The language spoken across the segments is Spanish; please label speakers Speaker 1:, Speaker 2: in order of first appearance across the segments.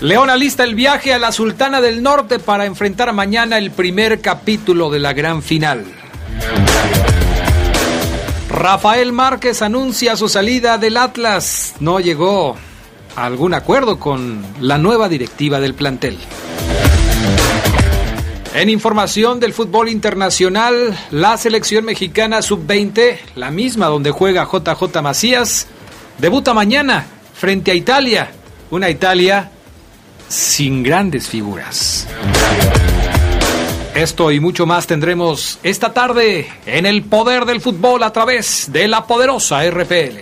Speaker 1: León alista el viaje a la Sultana del Norte para enfrentar mañana el primer capítulo de la gran final. Rafael Márquez anuncia su salida del Atlas. No llegó a algún acuerdo con la nueva directiva del plantel. En información del fútbol internacional, la selección mexicana sub-20, la misma donde juega JJ Macías, debuta mañana frente a Italia. Una Italia sin grandes figuras. Esto y mucho más tendremos esta tarde en el poder del fútbol a través de la poderosa RPL.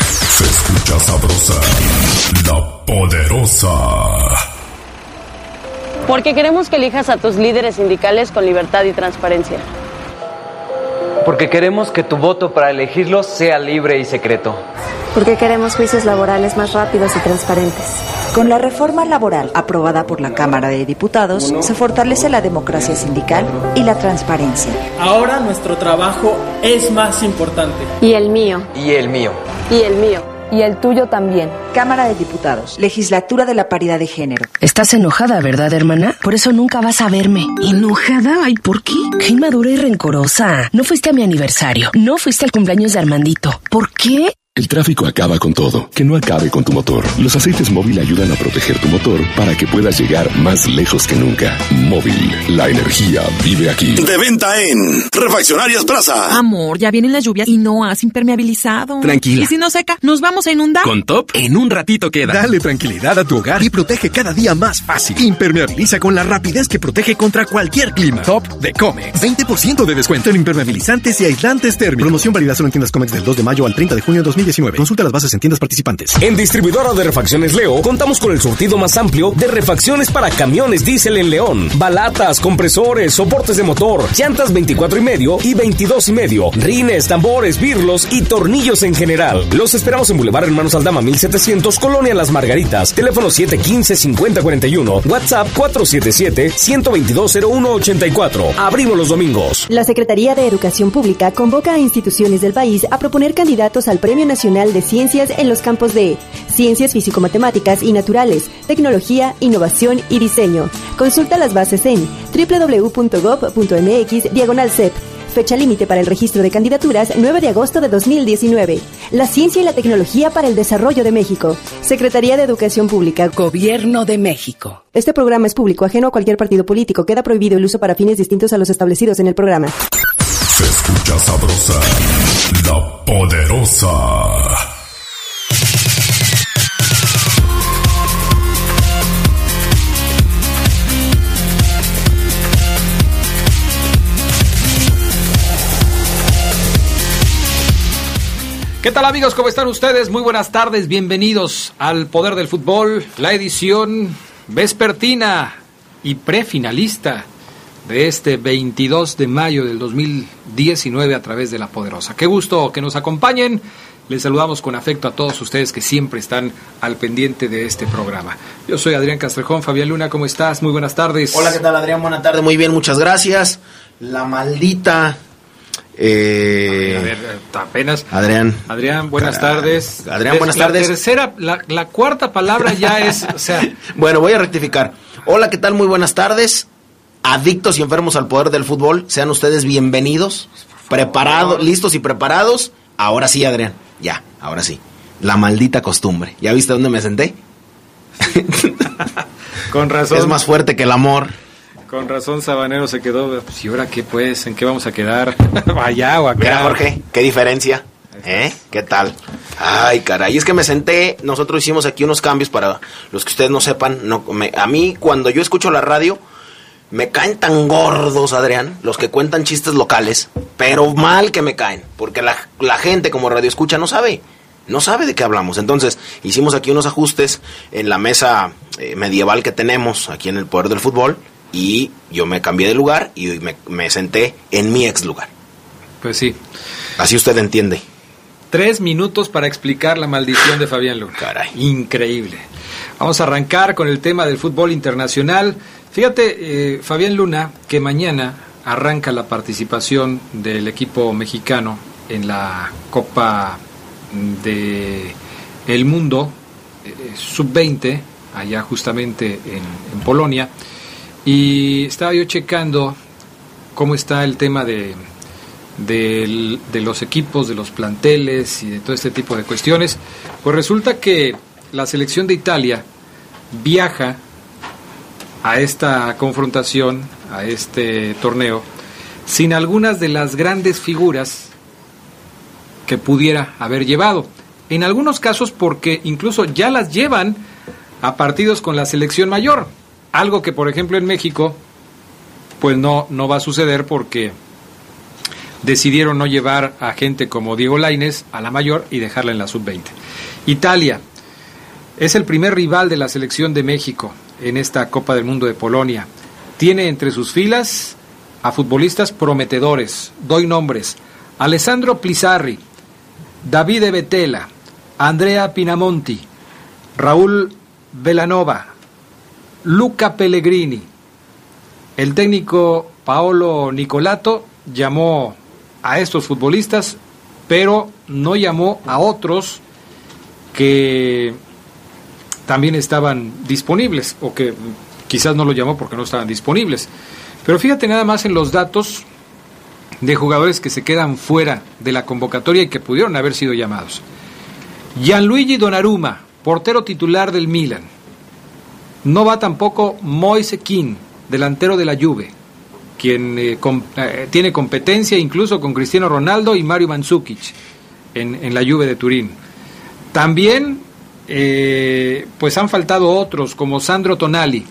Speaker 2: Se escucha sabrosa, la poderosa.
Speaker 3: Porque queremos que elijas a tus líderes sindicales con libertad y transparencia.
Speaker 4: Porque queremos que tu voto para elegirlos sea libre y secreto.
Speaker 5: Porque queremos juicios laborales más rápidos y transparentes.
Speaker 6: Con la reforma laboral aprobada por la Cámara de Diputados, se fortalece la democracia sindical y la transparencia.
Speaker 7: Ahora nuestro trabajo es más importante.
Speaker 3: Y el mío.
Speaker 4: Y el mío.
Speaker 3: Y el mío.
Speaker 5: Y el tuyo también.
Speaker 6: Cámara de Diputados, Legislatura de la Paridad de Género.
Speaker 8: Estás enojada, ¿verdad, hermana? Por eso nunca vas a verme. ¿Enojada? Ay, ¿por qué? Qué inmadura y rencorosa. No fuiste a mi aniversario. No fuiste al cumpleaños de Armandito. ¿Por qué?
Speaker 9: El tráfico acaba con todo. Que no acabe con tu motor. Los aceites móvil ayudan a proteger tu motor para que puedas llegar más lejos que nunca. Móvil, la energía vive aquí.
Speaker 2: De venta en Refaccionarias Plaza.
Speaker 10: Amor, ya vienen las lluvias y no has impermeabilizado.
Speaker 11: Tranquila.
Speaker 10: ¿Y si no seca, nos vamos a inundar?
Speaker 11: Con Top, en un ratito queda.
Speaker 12: Dale tranquilidad a tu hogar y protege cada día más fácil. Impermeabiliza con la rapidez que protege contra cualquier clima. Top de Comex. 20% de descuento en impermeabilizantes y aislantes térmicos. Promoción válida solo en tiendas Comex del 2 de mayo al 30 de junio de 2019. Consulta las bases en tiendas participantes.
Speaker 13: En distribuidora de refacciones Leo contamos con el surtido más amplio de refacciones para camiones diésel en León. Balatas, compresores, soportes de motor, llantas 24 y medio y 22 y medio, rines, tambores, birlos y tornillos en general. Los esperamos en Boulevard Hermanos Aldama 1700, Colonia Las Margaritas. Teléfono 715-5041, WhatsApp 477-122-0184. Abrimos los domingos.
Speaker 14: La Secretaría de Educación Pública convoca a instituciones del país a proponer candidatos al Premio Nacional de Ciencias en los campos de Ciencias Físico-Matemáticas y Naturales, Tecnología, Innovación y Diseño. Consulta las bases en www.gov.mx diagonal CEP. Fecha límite para el registro de candidaturas 9 de agosto de 2019. La ciencia y la tecnología para el desarrollo de México. Secretaría de Educación Pública.
Speaker 8: Gobierno de México.
Speaker 14: Este programa es público, ajeno a cualquier partido político. Queda prohibido el uso para fines distintos a los establecidos en el programa.
Speaker 2: Sabrosa, la poderosa.
Speaker 1: ¿Qué tal amigos? ¿Cómo están ustedes? Muy buenas tardes, bienvenidos al Poder del Fútbol, la edición vespertina y prefinalista de este 22 de mayo del 2019 a través de La Poderosa. Qué gusto que nos acompañen. Les saludamos con afecto a todos ustedes que siempre están al pendiente de este programa. Yo soy Adrián Castrejón. Fabián Luna, ¿cómo estás? Muy buenas tardes.
Speaker 15: Hola, ¿qué tal Adrián? Buenas tardes, muy bien, muchas gracias. La maldita... Eh,
Speaker 1: a ver, a ver, apenas.
Speaker 15: Adrián.
Speaker 1: Adrián, buenas tardes.
Speaker 15: Adrián, buenas
Speaker 1: la
Speaker 15: tardes.
Speaker 1: Tercera, la, la cuarta palabra ya es, o sea.
Speaker 15: bueno, voy a rectificar. Hola, ¿qué tal? Muy buenas tardes. Adictos y enfermos al poder del fútbol, sean ustedes bienvenidos, preparados, listos y preparados. Ahora sí, Adrián, ya, ahora sí. La maldita costumbre. ¿Ya viste dónde me senté?
Speaker 1: Con razón.
Speaker 15: Es más fuerte que el amor.
Speaker 1: Con razón Sabanero se quedó, pues, ¿y ahora qué pues? ¿En qué vamos a quedar? ¿Allá o acá?
Speaker 15: Mira, Jorge, qué diferencia. ¿Eh? ¿Qué tal? Ay, caray, es que me senté, nosotros hicimos aquí unos cambios para los que ustedes no sepan, no, me- a mí cuando yo escucho la radio, me caen tan gordos, Adrián, los que cuentan chistes locales, pero mal que me caen, porque la, la gente como radio escucha no sabe, no sabe de qué hablamos. Entonces, hicimos aquí unos ajustes en la mesa eh, medieval que tenemos aquí en el Poder del Fútbol y yo me cambié de lugar y me, me senté en mi ex lugar.
Speaker 1: Pues sí.
Speaker 15: Así usted entiende.
Speaker 1: Tres minutos para explicar la maldición de Fabián Luna.
Speaker 15: Caray.
Speaker 1: Increíble. Vamos a arrancar con el tema del fútbol internacional. Fíjate, eh, Fabián Luna, que mañana arranca la participación del equipo mexicano en la Copa de el Mundo eh, Sub-20, allá justamente en, Polonia. Y estaba yo checando cómo está el tema de, de los equipos, de los planteles y de todo este tipo de cuestiones. Pues resulta que la selección de Italia viaja a esta confrontación, a este torneo, sin algunas de las grandes figuras que pudiera haber llevado. En algunos casos porque incluso ya las llevan a partidos con la selección mayor. Algo que, por ejemplo, en México, pues no, no va a suceder porque decidieron no llevar a gente como Diego Laines a la mayor y dejarla en la sub-20. Italia es el primer rival de la selección de México en esta Copa del Mundo de Polonia. Tiene entre sus filas a futbolistas prometedores. Doy nombres. Alessandro Plisarri, Davide Betela, Andrea Pinamonti, Raúl Velanova, Luca Pellegrini. El técnico Paolo Nicolato llamó a estos futbolistas, pero no llamó a otros que también estaban disponibles, o que quizás no lo llamó porque no estaban disponibles. Pero fíjate nada más en los datos de jugadores que se quedan fuera de la convocatoria y que pudieron haber sido llamados. Gianluigi Donnarumma, portero titular del Milan. No va tampoco Moise Kean, delantero de la Juve, quien eh, eh, tiene competencia incluso con Cristiano Ronaldo y Mario Mandzukic en, en la Juve de Turín. También eh, pues han faltado otros como Sandro Tonali,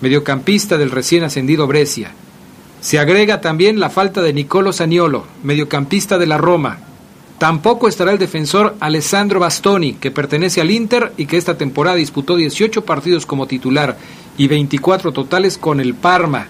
Speaker 1: mediocampista del recién ascendido Brescia. Se agrega también la falta de Nicolo Saniolo, mediocampista de la Roma. Tampoco estará el defensor Alessandro Bastoni, que pertenece al Inter y que esta temporada disputó 18 partidos como titular y 24 totales con el Parma.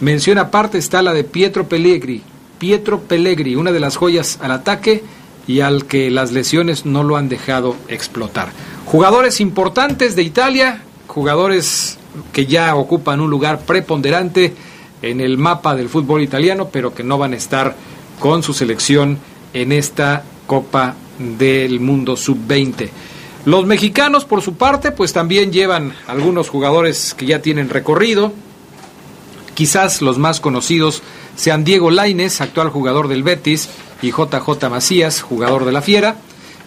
Speaker 1: Mención aparte está la de Pietro Pellegri. Pietro Pellegri, una de las joyas al ataque y al que las lesiones no lo han dejado explotar. Jugadores importantes de Italia, jugadores que ya ocupan un lugar preponderante en el mapa del fútbol italiano, pero que no van a estar con su selección en esta Copa del Mundo Sub-20. Los mexicanos, por su parte, pues también llevan algunos jugadores que ya tienen recorrido. Quizás los más conocidos sean Diego Laines, actual jugador del Betis, y JJ Macías, jugador de la Fiera.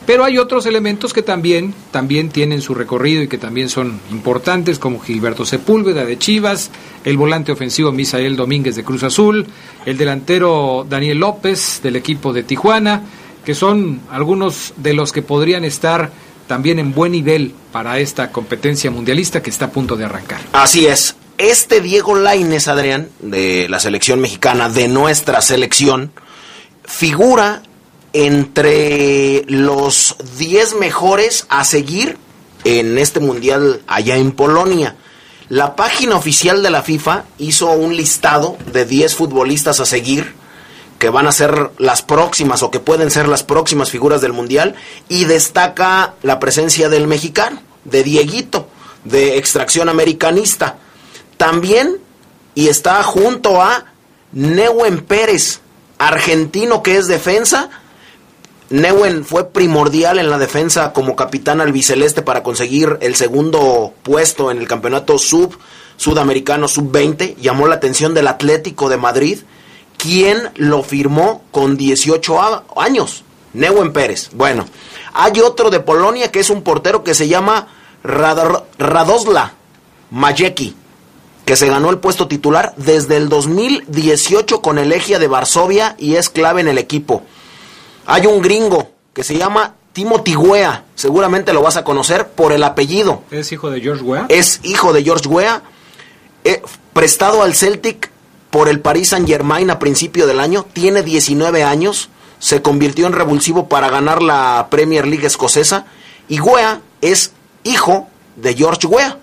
Speaker 1: Pero hay otros elementos que también, también tienen su recorrido y que también son importantes, como Gilberto Sepúlveda de Chivas, el volante ofensivo Misael Domínguez de Cruz Azul, el delantero Daniel López del equipo de Tijuana, que son algunos de los que podrían estar también en buen nivel para esta competencia mundialista que está a punto de arrancar.
Speaker 15: Así es. Este Diego Laines, Adrián, de la selección mexicana, de nuestra selección, figura entre los 10 mejores a seguir en este mundial allá en Polonia. La página oficial de la FIFA hizo un listado de 10 futbolistas a seguir que van a ser las próximas o que pueden ser las próximas figuras del mundial y destaca la presencia del mexicano, de Dieguito, de extracción americanista. También y está junto a Neuen Pérez, argentino que es defensa. Neuen fue primordial en la defensa como capitán albiceleste para conseguir el segundo puesto en el campeonato sub sudamericano sub-20. Llamó la atención del Atlético de Madrid, quien lo firmó con 18 a- años. Neuen Pérez. Bueno, hay otro de Polonia que es un portero que se llama Radosla Majecki que se ganó el puesto titular desde el 2018 con el Legia de Varsovia y es clave en el equipo. Hay un gringo que se llama Timothy Weah, seguramente lo vas a conocer por el apellido.
Speaker 1: ¿Es hijo de George Weah?
Speaker 15: Es hijo de George Weah, eh, prestado al Celtic por el Paris Saint Germain a principio del año, tiene 19 años, se convirtió en revulsivo para ganar la Premier League escocesa y Weah es hijo de George Weah,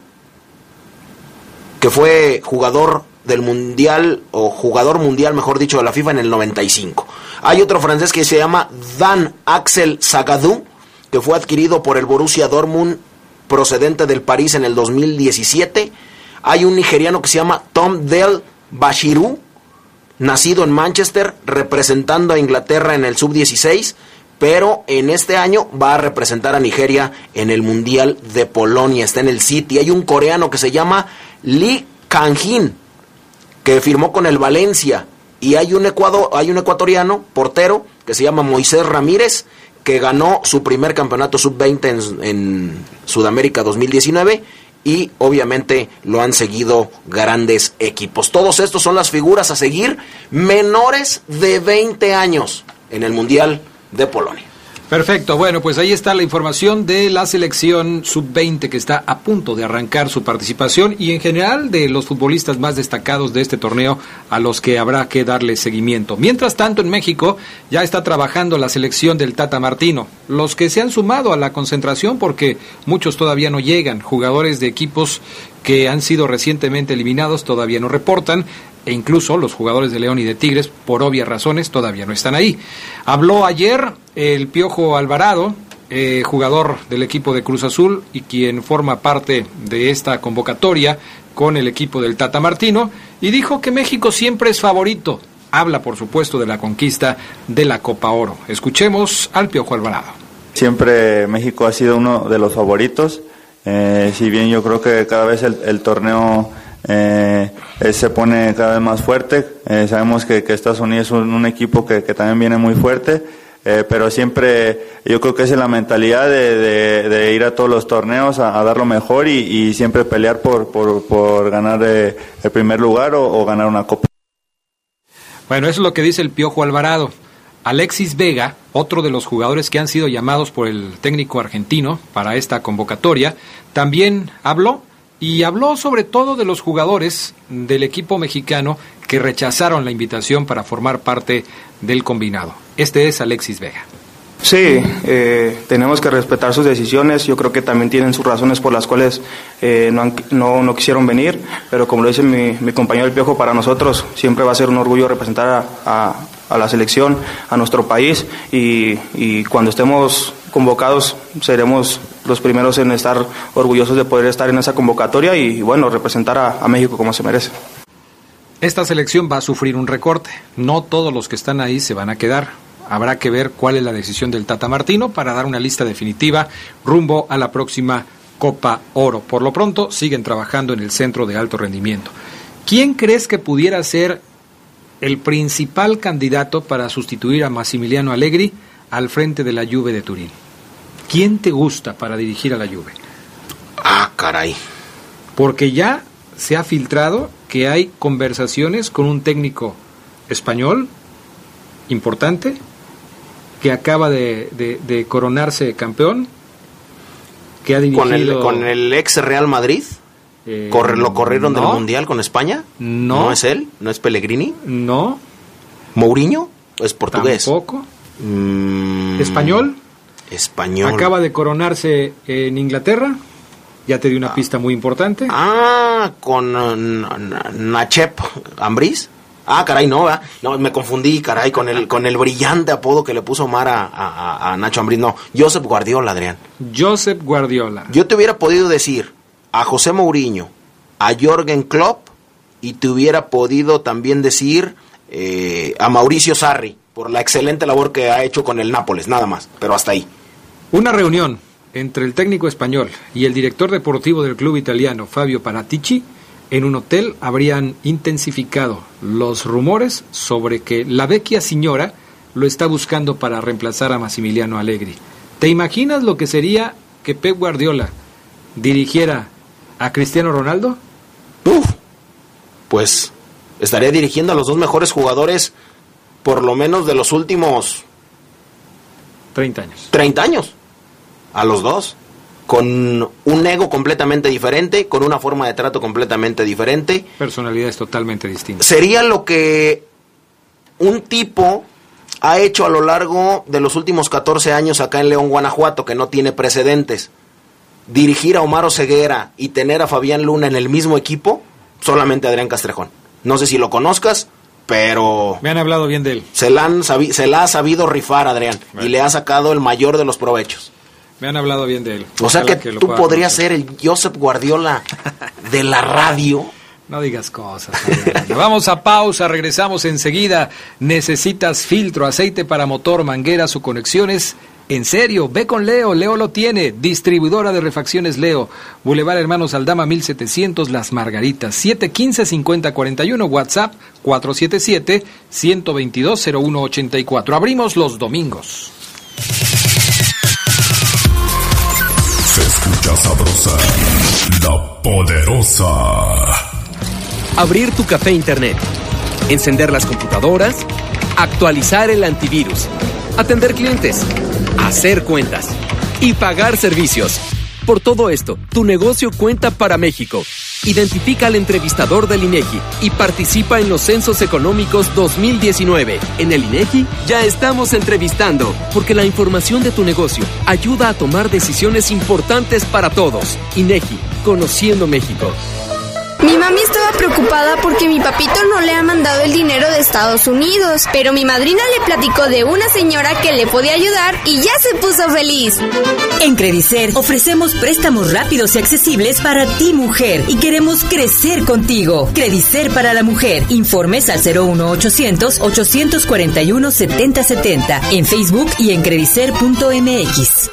Speaker 15: que fue jugador del mundial o jugador mundial, mejor dicho, de la FIFA en el 95. Hay otro francés que se llama Dan Axel Zagadou, que fue adquirido por el Borussia Dortmund procedente del París en el 2017. Hay un nigeriano que se llama Tom Del Bashiru, nacido en Manchester, representando a Inglaterra en el sub-16, pero en este año va a representar a Nigeria en el Mundial de Polonia, está en el City. Hay un coreano que se llama Lee Kang-jin, que firmó con el Valencia, y hay un, ecuador, hay un ecuatoriano, portero, que se llama Moisés Ramírez, que ganó su primer campeonato sub-20 en, en, Sudamérica 2019 y obviamente lo han seguido grandes equipos. Todos estos son las figuras a seguir menores de 20 años en el Mundial de Polonia.
Speaker 1: Perfecto, bueno, pues ahí está la información de la selección sub-20 que está a punto de arrancar su participación y en general de los futbolistas más destacados de este torneo a los que habrá que darle seguimiento. Mientras tanto, en México ya está trabajando la selección del Tata Martino, los que se han sumado a la concentración porque muchos todavía no llegan, jugadores de equipos que han sido recientemente eliminados todavía no reportan, e incluso los jugadores de León y de Tigres, por obvias razones, todavía no están ahí. Habló ayer el Piojo Alvarado, eh, jugador del equipo de Cruz Azul y quien forma parte de esta convocatoria con el equipo del Tata Martino, y dijo que México siempre es favorito. Habla, por supuesto, de la conquista de la Copa Oro. Escuchemos al Piojo Alvarado.
Speaker 16: Siempre México ha sido uno de los favoritos, eh, si bien yo creo que cada vez el, el torneo eh, se pone cada vez más fuerte. Eh, sabemos que, que, Estados Unidos es un, equipo que, también viene muy fuerte, eh, pero siempre yo creo que es la mentalidad de, de, ir a todos los torneos a, dar lo mejor y, y, siempre pelear por, por, por ganar eh, el primer lugar o, o, ganar una copa.
Speaker 1: Bueno, eso es lo que dice el Piojo Alvarado. Alexis Vega, otro de los jugadores que han sido llamados por el técnico argentino para esta convocatoria, también habló y habló sobre todo de los jugadores del equipo mexicano que rechazaron la invitación para formar parte del combinado. Este es Alexis Vega.
Speaker 17: Sí, eh, tenemos que respetar sus decisiones. Yo creo que también tienen sus razones por las cuales eh, no, no, no, quisieron venir, pero como lo dice mi, mi, compañero El Piojo, para nosotros siempre va a ser un orgullo representar a, a, a la selección, a nuestro país y, y cuando estemos convocados seremos los primeros en estar orgullosos de poder estar en esa convocatoria y, bueno, representar a, México como se merece.
Speaker 1: Esta selección va a sufrir un recorte. No todos los que están ahí se van a quedar. Habrá que ver cuál es la decisión del Tata Martino para dar una lista definitiva rumbo a la próxima Copa Oro. Por lo pronto, siguen trabajando en el centro de alto rendimiento. ¿Quién crees que pudiera ser el principal candidato para sustituir a Massimiliano Allegri al frente de la Juve de Turín? ¿Quién te gusta para dirigir a la Juve?
Speaker 15: Ah, caray.
Speaker 1: Porque ya se ha filtrado que hay conversaciones con un técnico español importante que acaba de, de, de coronarse campeón, que ha dirigido...
Speaker 15: ¿Con el, con el ex Real Madrid? Eh, ¿Corre, ¿Lo corrieron no. del Mundial con España?
Speaker 1: No.
Speaker 15: ¿No es él? ¿No es Pellegrini?
Speaker 1: No.
Speaker 15: ¿Mourinho? ¿Es portugués?
Speaker 1: Tampoco.
Speaker 15: Mm,
Speaker 1: ¿Español?
Speaker 15: Español.
Speaker 1: Acaba de coronarse en Inglaterra. Ya te di una ah. pista muy importante.
Speaker 15: Ah, con uh, Nachep Ambris. Ah, caray, no, ¿verdad? no, me confundí, caray, con el, con el brillante apodo que le puso Omar a, a, a Nacho Ambris. No, Josep Guardiola, Adrián.
Speaker 1: Josep Guardiola.
Speaker 15: Yo te hubiera podido decir a José Mourinho, a Jorgen Klopp y te hubiera podido también decir eh, a Mauricio Sarri por la excelente labor que ha hecho con el Nápoles, nada más, pero hasta ahí.
Speaker 1: Una reunión entre el técnico español y el director deportivo del club italiano, Fabio Paratici, en un hotel habrían intensificado los rumores sobre que la vecchia señora lo está buscando para reemplazar a Massimiliano Allegri. ¿Te imaginas lo que sería que Pep Guardiola dirigiera a Cristiano Ronaldo?
Speaker 15: Uf, pues estaría dirigiendo a los dos mejores jugadores, por lo menos de los últimos
Speaker 1: 30 años.
Speaker 15: 30 años. A los dos. Con un ego completamente diferente, con una forma de trato completamente diferente.
Speaker 1: Personalidades totalmente distintas.
Speaker 15: Sería lo que un tipo ha hecho a lo largo de los últimos 14 años acá en León, Guanajuato, que no tiene precedentes. Dirigir a Omar Ceguera y tener a Fabián Luna en el mismo equipo, solamente Adrián Castrejón. No sé si lo conozcas, pero...
Speaker 1: Me han hablado bien de él.
Speaker 15: Se la, han se la ha sabido rifar, Adrián, y le ha sacado el mayor de los provechos.
Speaker 1: Me han hablado bien de él.
Speaker 15: O sea que,
Speaker 1: lo
Speaker 15: tú podrías
Speaker 1: conocer.
Speaker 15: ser el Joseph Guardiola de la radio.
Speaker 1: No digas cosas. Vamos a pausa, regresamos enseguida. ¿Necesitas filtro, aceite para motor, mangueras o conexiones? En serio, ve con Leo, Leo lo tiene. Distribuidora de refacciones Leo. Boulevard Hermanos Aldama 1700 Las Margaritas. 715-5041, WhatsApp 477-122-0184. Abrimos los domingos.
Speaker 2: Sabrosa, la poderosa.
Speaker 11: Abrir tu café internet, encender las computadoras, actualizar el antivirus, atender clientes, hacer cuentas y pagar servicios. Por todo esto, tu negocio cuenta para México. Identifica al entrevistador del INEGI y participa en los Censos Económicos 2019. En el INEGI ya estamos entrevistando, porque la información de tu negocio ayuda a tomar decisiones importantes para todos. INEGI, conociendo México.
Speaker 18: Mi mami estaba preocupada porque mi papito no le ha mandado el dinero de Estados Unidos, pero mi madrina le platicó de una señora que le podía ayudar y ya se puso feliz.
Speaker 19: En Credicer ofrecemos préstamos rápidos y accesibles para ti mujer y queremos crecer contigo. Credicer para la mujer. Informes al 01800 841 7070 en Facebook y en credicer.mx.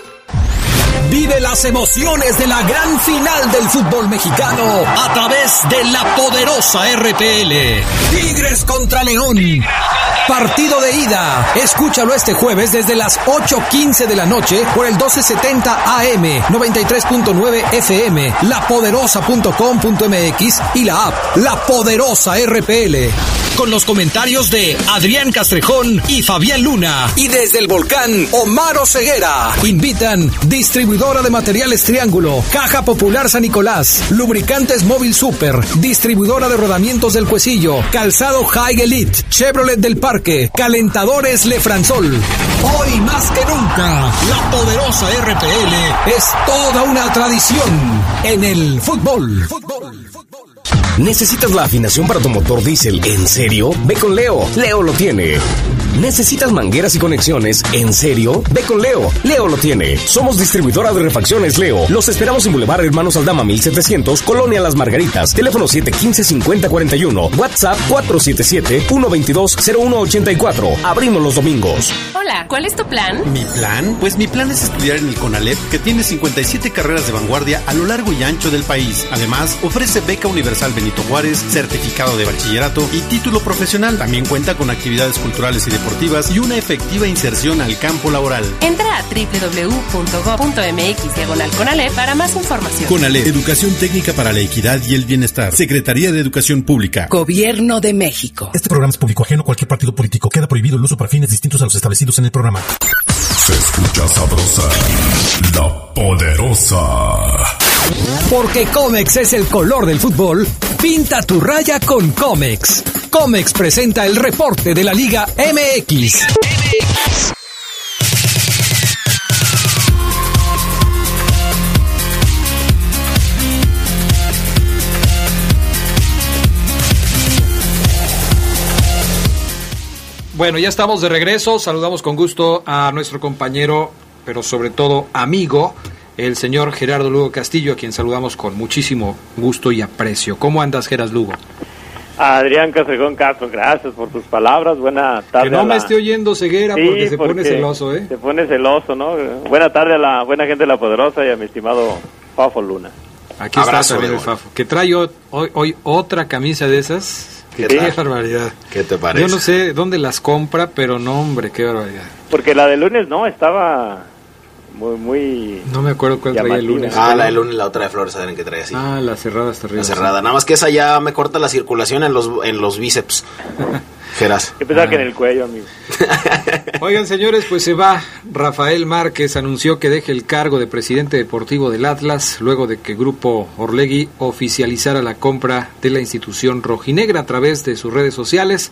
Speaker 20: Vive las emociones de la gran final del fútbol mexicano a través de la poderosa RPL. Tigres contra León. Partido de ida. Escúchalo este jueves desde las 8.15 de la noche por el 1270 AM, 93.9 FM, lapoderosa.com.mx y la app La Poderosa RPL. Con los comentarios de Adrián Castrejón y Fabián Luna. Y desde el volcán, Omar Ceguera. Invitan distribuidora de materiales Triángulo, Caja Popular San Nicolás, Lubricantes Móvil Super, distribuidora de rodamientos del Cuecillo, Calzado High Elite, Chevrolet del Parque, Calentadores Lefranzol. Hoy más que nunca, la poderosa RPL es toda una tradición en el fútbol.
Speaker 13: ¿Necesitas la afinación para tu motor diésel? ¿En serio? Ve con Leo. Leo lo tiene. ¿Necesitas mangueras y conexiones? ¿En serio? Ve con Leo. Leo lo tiene. Somos distribuidora de refacciones Leo. Los esperamos en Boulevard Hermanos Aldama 1700, Colonia Las Margaritas. Teléfono 715-5041. WhatsApp 477-122-0184. Abrimos los domingos.
Speaker 21: Hola, ¿cuál es tu plan?
Speaker 22: ¿Mi plan? Pues mi plan es estudiar en el CONALEP, que tiene 57 carreras de vanguardia a lo largo y ancho del país. Además, ofrece beca universal Benito Juárez, certificado de bachillerato y título profesional. También cuenta con actividades culturales y deportivas y una efectiva inserción al campo laboral.
Speaker 21: Entra a www.go.mx Conalep para más información.
Speaker 22: CONALEP, Educación Técnica para la Equidad y el Bienestar. Secretaría de Educación Pública.
Speaker 19: Gobierno de México.
Speaker 23: Este programa es público ajeno a cualquier partido político. Queda prohibido el uso para fines distintos a los establecidos en el programa.
Speaker 2: Se escucha sabrosa, la poderosa.
Speaker 20: Porque Comex es el color del fútbol, pinta tu raya con Comex. Comex presenta el reporte de la Liga MX.
Speaker 1: Bueno, ya estamos de regreso. Saludamos con gusto a nuestro compañero, pero sobre todo amigo, el señor Gerardo Lugo Castillo, a quien saludamos con muchísimo gusto y aprecio. ¿Cómo andas, Geras Lugo?
Speaker 24: Adrián Castrejón Castro, gracias por tus palabras. Buena tarde.
Speaker 1: Que no
Speaker 24: a
Speaker 1: me esté oyendo ceguera
Speaker 24: Sí,
Speaker 1: porque se pone celoso, ¿eh?
Speaker 24: Se pone celoso, ¿no? Buena tarde a la buena gente de La Poderosa y a mi estimado Fafo Luna.
Speaker 1: Aquí
Speaker 24: Abrazo,
Speaker 1: está también el. Fafo, que trae hoy, hoy- otra camisa de esas.
Speaker 15: ¿Qué
Speaker 1: Qué, barbaridad.
Speaker 15: ¿Qué te parece?
Speaker 1: Yo no sé dónde las compra, pero no, hombre, qué barbaridad.
Speaker 24: Porque la de lunes no, estaba muy, muy...
Speaker 1: No me acuerdo cuál traía el lunes.
Speaker 15: Ah, la de lunes, la otra de Flores, Adrián, que trae así.
Speaker 1: Ah, la cerrada está arriba.
Speaker 15: La cerrada. Nada más que esa ya me corta la circulación en los, en los bíceps. Geras.
Speaker 24: Yo pensaba que en el cuello, amigo.
Speaker 1: Oigan, señores, pues se va. Rafael Márquez anunció que deje el cargo de presidente deportivo del Atlas luego de que Grupo Orlegui oficializara la compra de la institución rojinegra a través de sus redes sociales.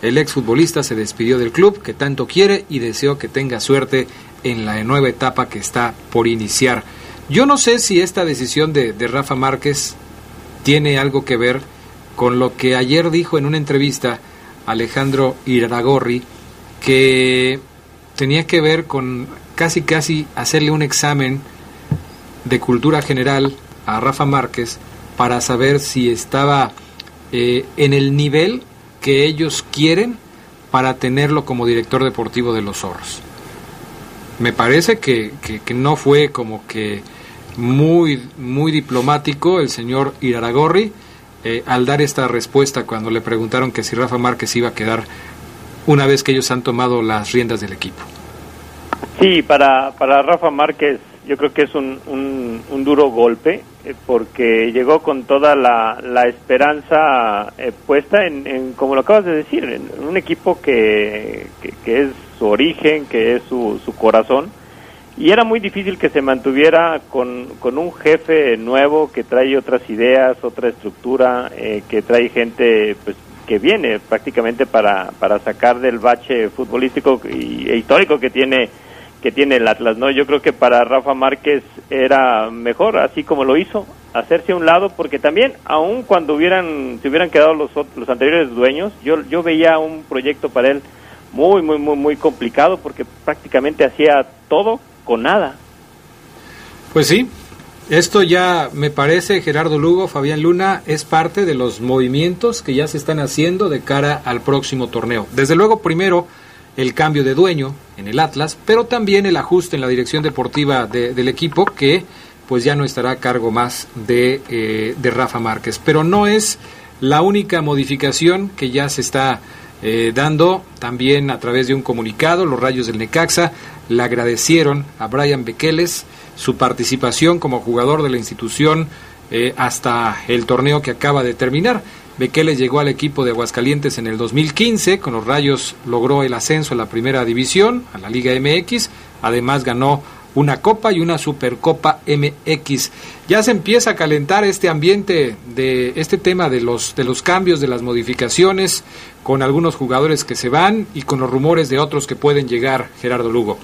Speaker 1: El exfutbolista se despidió del club que tanto quiere y deseó que tenga suerte en la nueva etapa que está por iniciar. Yo no sé si esta decisión de, Rafa Márquez tiene algo que ver con lo que ayer dijo en una entrevista Alejandro Iraragorri, que tenía que ver con casi casi hacerle un examen de cultura general a Rafa Márquez para saber si estaba eh, en el nivel que ellos quieren para tenerlo como director deportivo de los zorros. Me parece que, que, no fue como que muy, muy diplomático el señor Iraragorri eh, al dar esta respuesta cuando le preguntaron que si Rafa Márquez iba a quedar una vez que ellos han tomado las riendas del equipo.
Speaker 24: Sí, para, para Rafa Márquez yo creo que es un, un, un duro golpe eh, porque llegó con toda la, la esperanza eh, puesta en, en, como lo acabas de decir, en, un equipo que, que, que, es su origen, que es su, su corazón y era muy difícil que se mantuviera con, con un jefe nuevo que trae otras ideas, otra estructura, eh, que trae gente pues que viene prácticamente para, para sacar del bache futbolístico y, e histórico que tiene que tiene el Atlas, ¿no? Yo creo que para Rafa Márquez era mejor, así como lo hizo, hacerse a un lado, porque también, aun cuando hubieran, se hubieran quedado los, los anteriores dueños, yo, yo veía un proyecto para él muy, muy, muy, muy complicado, porque prácticamente hacía todo con nada.
Speaker 1: Pues sí, esto ya me parece, Gerardo Lugo, Fabián Luna, es parte de los movimientos que ya se están haciendo de cara al próximo torneo. Desde luego, primero, el cambio de dueño en el Atlas, pero también el ajuste en la dirección deportiva de, del equipo que pues ya no estará a cargo más de, eh, de, Rafa Márquez. Pero no es la única modificación que ya se está eh, dando también a través de un comunicado. Los Rayos del Necaxa le agradecieron a Brian Bequeles su participación como jugador de la institución eh, hasta el torneo que acaba de terminar. Bequeles llegó al equipo de Aguascalientes en el 2015, con los Rayos logró el ascenso a la primera división, a la Liga MX, además ganó una copa y una supercopa MX. Ya se empieza a calentar este ambiente de este tema de los de los cambios, de las modificaciones con algunos jugadores que se van y con los rumores de otros que pueden llegar, Gerardo Lugo.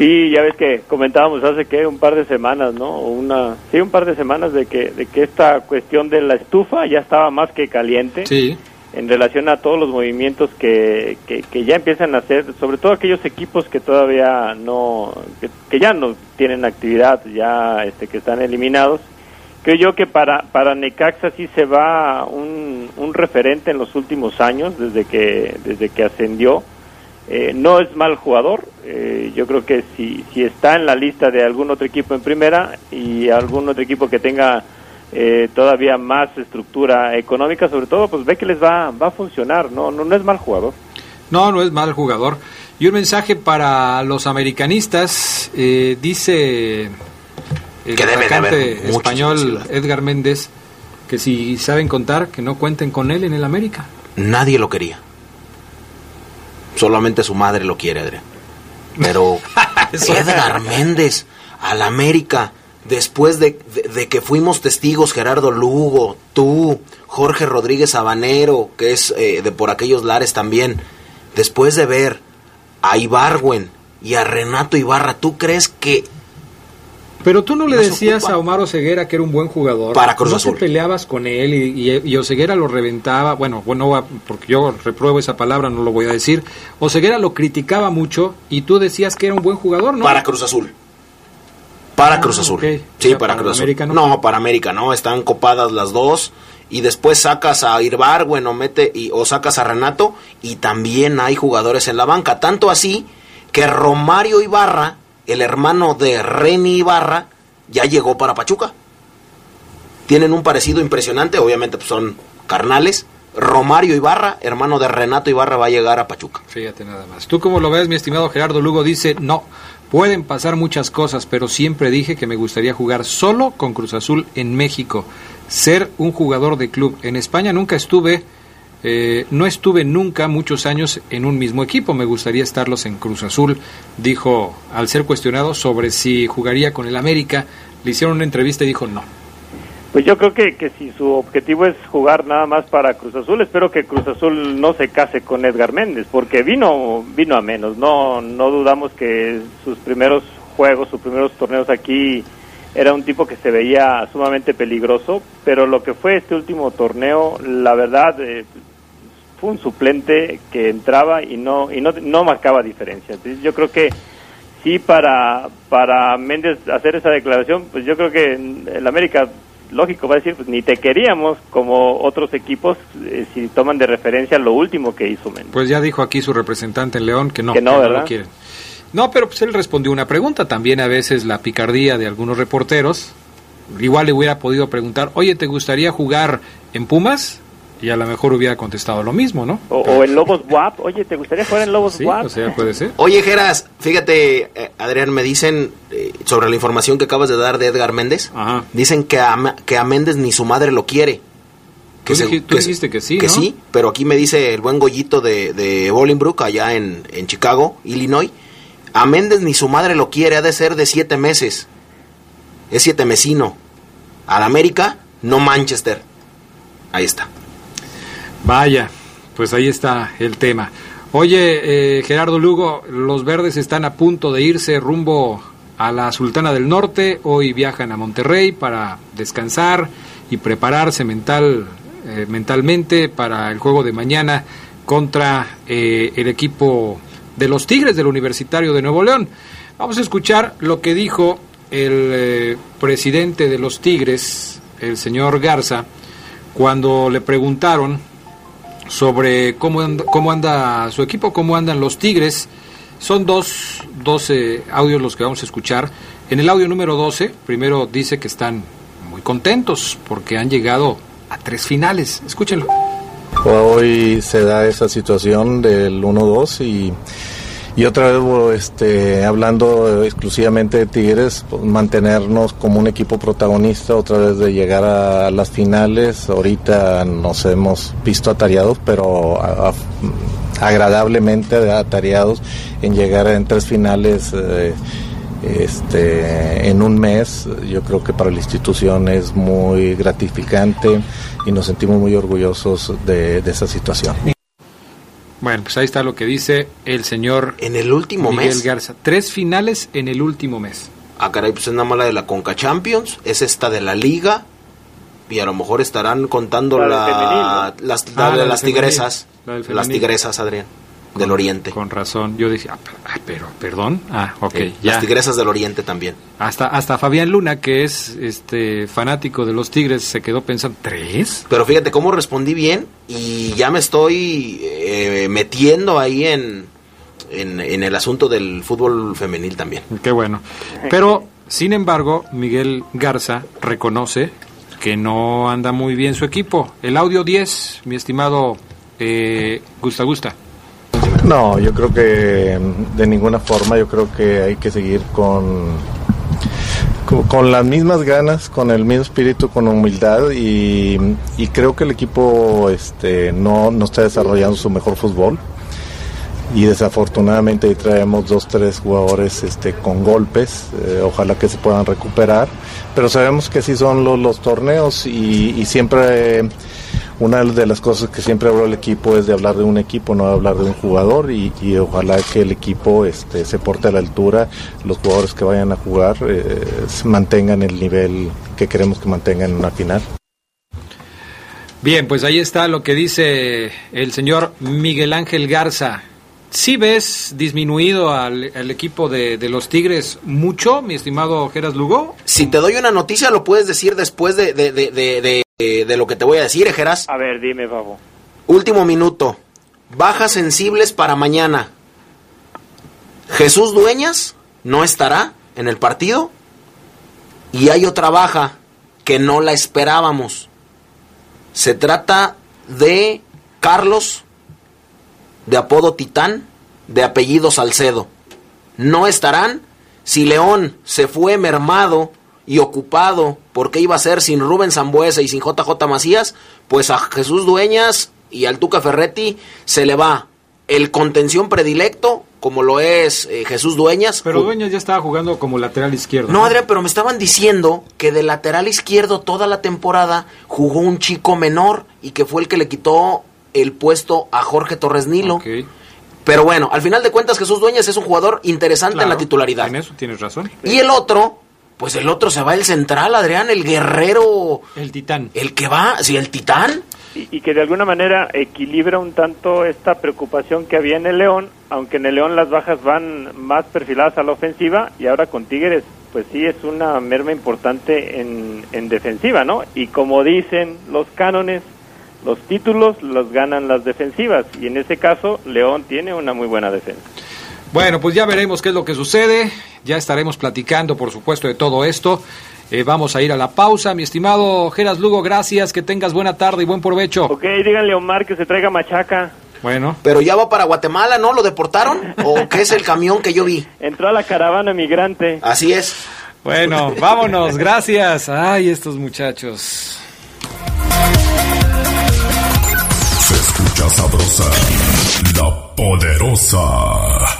Speaker 24: Sí, ya ves que comentábamos hace que un par de semanas, ¿no? Una, sí, un par de semanas de que, de que esta cuestión de la estufa ya estaba más que caliente.
Speaker 1: Sí.
Speaker 24: En relación a todos los movimientos que, que, ya empiezan a hacer, sobre todo aquellos equipos que todavía no, que, que ya no tienen actividad, ya este, que están eliminados. Creo yo que para, para Necaxa sí se va un, un referente en los últimos años, desde que, desde que ascendió. Eh, no es mal jugador, eh, yo creo que si, si está en la lista de algún otro equipo en primera y algún otro equipo que tenga eh, todavía más estructura económica, sobre todo, pues ve que les va, va a funcionar, ¿no? no, no es mal jugador.
Speaker 1: No, no es mal jugador. Y un mensaje para los americanistas, eh, dice el
Speaker 15: que
Speaker 1: atacante
Speaker 15: de
Speaker 1: español Edgar Méndez que si saben contar, que no cuenten con él en el América.
Speaker 15: Nadie lo quería. Solamente su madre lo quiere, Adrián. Pero Edgar Méndez al América, después de, de, de, que fuimos testigos Gerardo Lugo, tú, Jorge Rodríguez Habanero, que es eh, de por aquellos lares también, después de ver a Ibargüen y a Renato Ibarra, ¿tú crees que
Speaker 1: pero tú no le decías a Omar Oseguera que era un buen jugador.
Speaker 15: Para Cruz
Speaker 1: no
Speaker 15: Azul.
Speaker 1: te peleabas con él y, y, y, Oseguera lo reventaba. Bueno, bueno, porque yo repruebo esa palabra, no lo voy a decir. Oseguera lo criticaba mucho y tú decías que era un buen jugador, ¿no?
Speaker 15: Para Cruz Azul. Para ah, Cruz Azul.
Speaker 1: Okay.
Speaker 15: Sí, para, para, Cruz Azul.
Speaker 1: América,
Speaker 15: no? no, para América no. Están copadas las dos. Y después sacas a Irbar, bueno, mete y, o sacas a Renato. Y también hay jugadores en la banca. Tanto así que Romario Ibarra el hermano de Reni Ibarra, ya llegó para Pachuca. Tienen un parecido impresionante, obviamente pues son carnales. Romario Ibarra, hermano de Renato Ibarra, va a llegar a Pachuca.
Speaker 1: Fíjate nada más. ¿Tú cómo lo ves, mi estimado Gerardo Lugo? Dice, no, pueden pasar muchas cosas, pero siempre dije que me gustaría jugar solo con Cruz Azul en México. Ser un jugador de club. En España nunca estuve Eh, no estuve nunca muchos años en un mismo equipo, me gustaría estarlos en Cruz Azul, dijo al ser cuestionado sobre si jugaría con el América. Le hicieron una entrevista y dijo no.
Speaker 24: Pues yo creo que, que si su objetivo es jugar nada más para Cruz Azul, espero que Cruz Azul no se case con Edgar Méndez, porque vino vino a menos. No no dudamos que sus primeros juegos, sus primeros torneos aquí era un tipo que se veía sumamente peligroso, pero lo que fue este último torneo, la verdad, eh, fue un suplente que entraba y no y no, no marcaba diferencia. Entonces, yo creo que sí para para Méndez hacer esa declaración, pues yo creo que el América lógico va a decir, pues ni te queríamos como otros equipos eh, si toman de referencia lo último que hizo Méndez.
Speaker 1: Pues ya dijo aquí su representante en León que no,
Speaker 24: Que no,
Speaker 1: lo
Speaker 24: ¿verdad?
Speaker 1: quieren. No, pero pues él respondió una pregunta. También a veces la picardía de algunos reporteros. Igual le hubiera podido preguntar, oye, ¿te gustaría jugar en Pumas? Y a lo mejor hubiera contestado lo mismo, ¿no?
Speaker 24: O, o en Lobos WAP, oye, ¿te gustaría jugar en Lobos
Speaker 1: Sí,
Speaker 24: WAP?
Speaker 1: o sea, puede ser.
Speaker 15: Oye, Geras, fíjate, eh, Adrián, me dicen eh, sobre la información que acabas de dar de Edgar Méndez. Dicen que a, que a Méndez ni su madre lo quiere.
Speaker 1: Tú
Speaker 15: se-
Speaker 1: dijiste que sí,
Speaker 15: Que
Speaker 1: ¿no?
Speaker 15: sí, pero aquí me dice el buen Goyito de, de Bolingbrook, allá en, en Chicago, Illinois. A Méndez ni su madre lo quiere, ha de ser de siete meses. Es siete mesino. Al América, no Manchester. Ahí está.
Speaker 1: Vaya, pues ahí está el tema. Oye, eh, Gerardo Lugo, los verdes están a punto de irse rumbo a la Sultana del Norte. Hoy viajan a Monterrey para descansar y prepararse mental, eh, mentalmente para el juego de mañana contra eh, el equipo de los Tigres del Universitario de Nuevo León. Vamos a escuchar lo que dijo el presidente de los Tigres, el señor Garza, cuando le preguntaron sobre cómo anda, cómo anda su equipo, cómo andan los Tigres. Son dos, dos eh, audios los que vamos a escuchar. En el audio número 12, primero dice que están muy contentos porque han llegado a tres finales. Escúchenlo.
Speaker 25: Hoy se da esa situación del 1-2 y, y otra vez este, hablando exclusivamente de Tigres, pues, mantenernos como un equipo protagonista, otra vez de llegar a las finales. Ahorita nos hemos visto atareados, pero agradablemente atareados en llegar en tres finales. eh, este, en un mes, yo creo que para la institución es muy gratificante y nos sentimos muy orgullosos de, de esa situación.
Speaker 1: Bueno, pues ahí está lo que dice el señor
Speaker 15: En el último
Speaker 1: Miguel
Speaker 15: mes.
Speaker 1: Garza. Tres finales en el último mes.
Speaker 15: Ah, caray, pues es nada más la de la Conca Champions, es esta de la Liga, y a lo mejor estarán contando
Speaker 24: La del
Speaker 15: la,
Speaker 24: femenil, ¿no?
Speaker 15: las,
Speaker 1: Ah,
Speaker 15: la de las
Speaker 1: femenil,
Speaker 15: tigresas. Las tigresas, Adrián, del Oriente.
Speaker 1: Con razón. Yo dije, ah, pero, ah, pero, perdón. Ah, ok, ya.
Speaker 15: Las tigresas del Oriente también.
Speaker 1: Hasta, hasta Fabián Luna, que es este fanático de los Tigres, se quedó pensando, ¿tres?
Speaker 15: Pero fíjate cómo respondí bien y ya me estoy eh, metiendo ahí en, en, en el asunto del fútbol femenil también.
Speaker 1: Qué bueno. Pero, sin embargo, Miguel Garza reconoce que no anda muy bien su equipo. El audio 10, mi estimado eh, Gusta Gusta.
Speaker 25: No, yo creo que mm, de ninguna forma, yo creo que hay que seguir con, con, las mismas ganas, con el mismo espíritu, con humildad y, creo que el equipo este, no, no está desarrollando su mejor fútbol. Y desafortunadamente ahí traemos dos, tres jugadores este, con golpes, eh, ojalá que se puedan recuperar, pero sabemos que así son los, torneos y, siempre... una de las cosas que siempre hablo al equipo es de hablar de un equipo, no de hablar de un jugador y, y ojalá que el equipo este, se porte a la altura, los jugadores que vayan a jugar eh, se mantengan el nivel que queremos que mantengan en una final.
Speaker 1: Bien, pues ahí está lo que dice el señor Miguel Ángel Garza. ¿Sí ves disminuido al, al equipo de, de los Tigres mucho, mi estimado Geras Lugo?
Speaker 15: Si te doy una noticia, lo puedes decir después de, de, de, de, de- lo que te voy a decir, Ejeras.
Speaker 24: A ver, dime, Fabo.
Speaker 15: Último minuto. Bajas sensibles para mañana. Jesús Dueñas no estará en el partido. Y hay otra baja que no la esperábamos. Se trata de Carlos, de apodo Titán, de apellido Salcedo. No estarán si León se fue mermado y ocupado porque iba a ser sin Rubén Zambuesa y sin JJ Macías, pues a Jesús Dueñas y al Tuca Ferretti se le va el contención predilecto, como lo es eh, Jesús Dueñas.
Speaker 1: Pero Dueñas ya estaba jugando como lateral izquierdo.
Speaker 15: No, Adrián, pero me estaban diciendo que de lateral izquierdo toda la temporada jugó un chico menor y que fue el que le quitó el puesto a Jorge Torres Nilo. Pero bueno, al final de cuentas Jesús Dueñas es un jugador interesante en la titularidad.
Speaker 1: En eso tienes razón.
Speaker 15: Y el otro, pues el otro se va el central, Adrián, el guerrero.
Speaker 1: El titán.
Speaker 15: El que va, sí, el titán.
Speaker 24: Y, y que de alguna manera equilibra un tanto esta preocupación que había en el León, aunque en el León las bajas van más perfiladas a la ofensiva y ahora con Tigres, pues sí es una merma importante en, en defensiva, ¿no? Y como dicen los cánones, los títulos los ganan las defensivas y en ese caso León tiene una muy buena defensa.
Speaker 1: Bueno, pues ya veremos qué es lo que sucede. Ya estaremos platicando, por supuesto, de todo esto. Eh, vamos a ir a la pausa. Mi estimado Geras Lugo, gracias. Que tengas buena tarde y buen provecho.
Speaker 24: Ok, díganle a Omar que se traiga machaca.
Speaker 1: Bueno.
Speaker 15: Pero ya va para Guatemala, ¿no? ¿Lo deportaron? ¿O qué es el camión que yo vi?
Speaker 24: Entró a la caravana migrante.
Speaker 15: Así es.
Speaker 1: Bueno, vámonos. Gracias. Ay, estos muchachos.
Speaker 2: Se escucha sabrosa, la poderosa.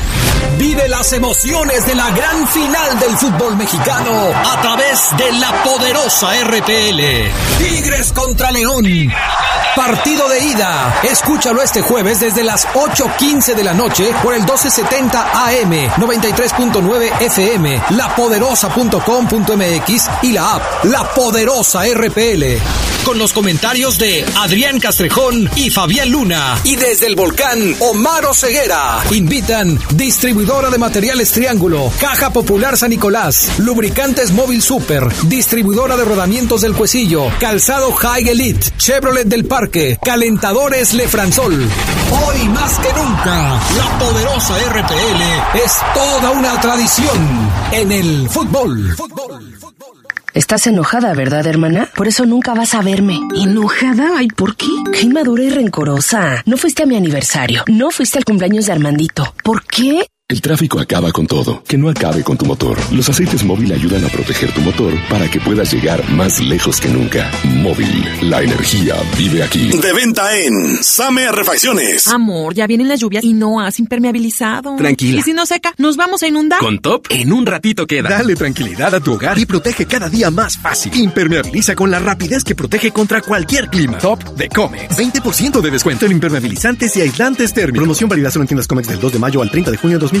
Speaker 20: Vive las emociones de la gran final del fútbol mexicano a través de la poderosa RPL. Tigres contra León. Partido de ida. Escúchalo este jueves desde las 8.15 de la noche por el 1270 AM, 93.9 FM, lapoderosa.com.mx y la app La Poderosa RPL. Con los comentarios de Adrián Castrejón y Fabián Luna. Y desde el volcán, Omar Ceguera. Invitan distribuidora de materiales Triángulo, Caja Popular San Nicolás, Lubricantes Móvil Super, distribuidora de rodamientos del Cuesillo, Calzado High Elite, Chevrolet del Parque, Calentadores Lefransol. Hoy más que nunca, la poderosa RPL es toda una tradición en el fútbol.
Speaker 8: Estás enojada, ¿verdad, hermana? Por eso nunca vas a verme.
Speaker 10: ¿Enojada? Ay, ¿por qué?
Speaker 8: Qué inmadura y rencorosa. No fuiste a mi aniversario. No fuiste al cumpleaños de Armandito. ¿Por qué?
Speaker 9: El tráfico acaba con todo. Que no acabe con tu motor. Los aceites móvil ayudan a proteger tu motor para que puedas llegar más lejos que nunca. Móvil, la energía vive aquí.
Speaker 2: De venta en Same Refacciones.
Speaker 10: Amor, ya vienen las lluvias y no has impermeabilizado.
Speaker 12: Tranquila.
Speaker 10: Y si no seca, nos vamos a inundar.
Speaker 12: Con Top, en un ratito queda. Dale tranquilidad a tu hogar y protege cada día más fácil. Impermeabiliza con la rapidez que protege contra cualquier clima. Top de Comex. 20% de descuento en impermeabilizantes y aislantes térmicos. Promoción válida solo en tiendas Comex del 2 de mayo al 30 de junio de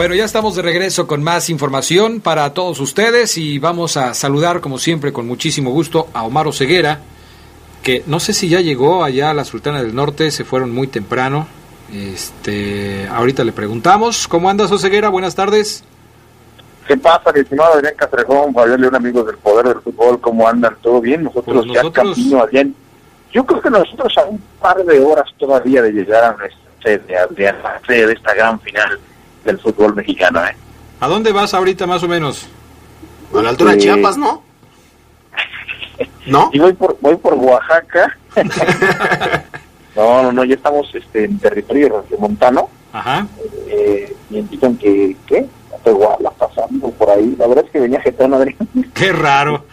Speaker 1: Bueno, ya estamos de regreso con más información para todos ustedes y vamos a saludar como siempre con muchísimo gusto a Omar Oseguera, que no sé si ya llegó allá a la Sultana del Norte, se fueron muy temprano. Este, ahorita le preguntamos, ¿cómo andas Oseguera? Buenas tardes.
Speaker 26: ¿Qué pasa, mi estimado Adrián Castrejón, Fabián León, amigos del Poder del Fútbol? ¿Cómo andan? ¿Todo bien? Nosotros,
Speaker 1: Pues
Speaker 26: ya
Speaker 1: nosotros-
Speaker 26: camino, Adrián. Yo creo que nosotros a un par de horas todavía de llegar a nuestra sede, Adrián, la sede de esta gran final del fútbol mexicano, ¿eh?
Speaker 1: ¿A dónde vas ahorita más o menos?
Speaker 15: A la altura de. Chiapas, ¿no? ¿No?
Speaker 26: Y voy por, voy por Oaxaca. no, no, no, ya estamos este, en territorio montano.
Speaker 1: Ajá.
Speaker 26: Eh, me indican que, ¿qué? Tehuala pasando por ahí. La verdad es que venía jetón, Adrián.
Speaker 1: Qué raro.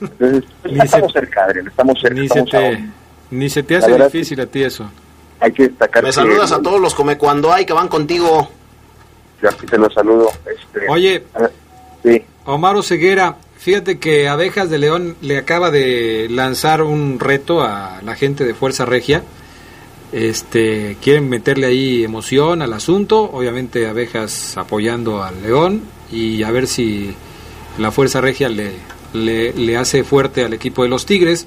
Speaker 26: Entonces, pues,
Speaker 1: se-
Speaker 26: estamos cerca, Adrián, estamos cerca.
Speaker 1: Ni se
Speaker 26: estamos
Speaker 1: te, ni se te
Speaker 26: La
Speaker 1: hace difícil a ti eso.
Speaker 26: Hay que destacar
Speaker 15: Me
Speaker 26: que-
Speaker 15: saludas a todos los come cuando hay que van contigo.
Speaker 26: Yo aquí te lo saludo. Este,
Speaker 1: Oye,
Speaker 26: sí.
Speaker 1: Omar Oseguera, fíjate que Abejas de León le acaba de lanzar un reto a la gente de Fuerza Regia Este, quieren meterle ahí emoción al asunto, obviamente abejas apoyando al león y a ver si la Fuerza Regia le, le, le hace fuerte al equipo de los Tigres.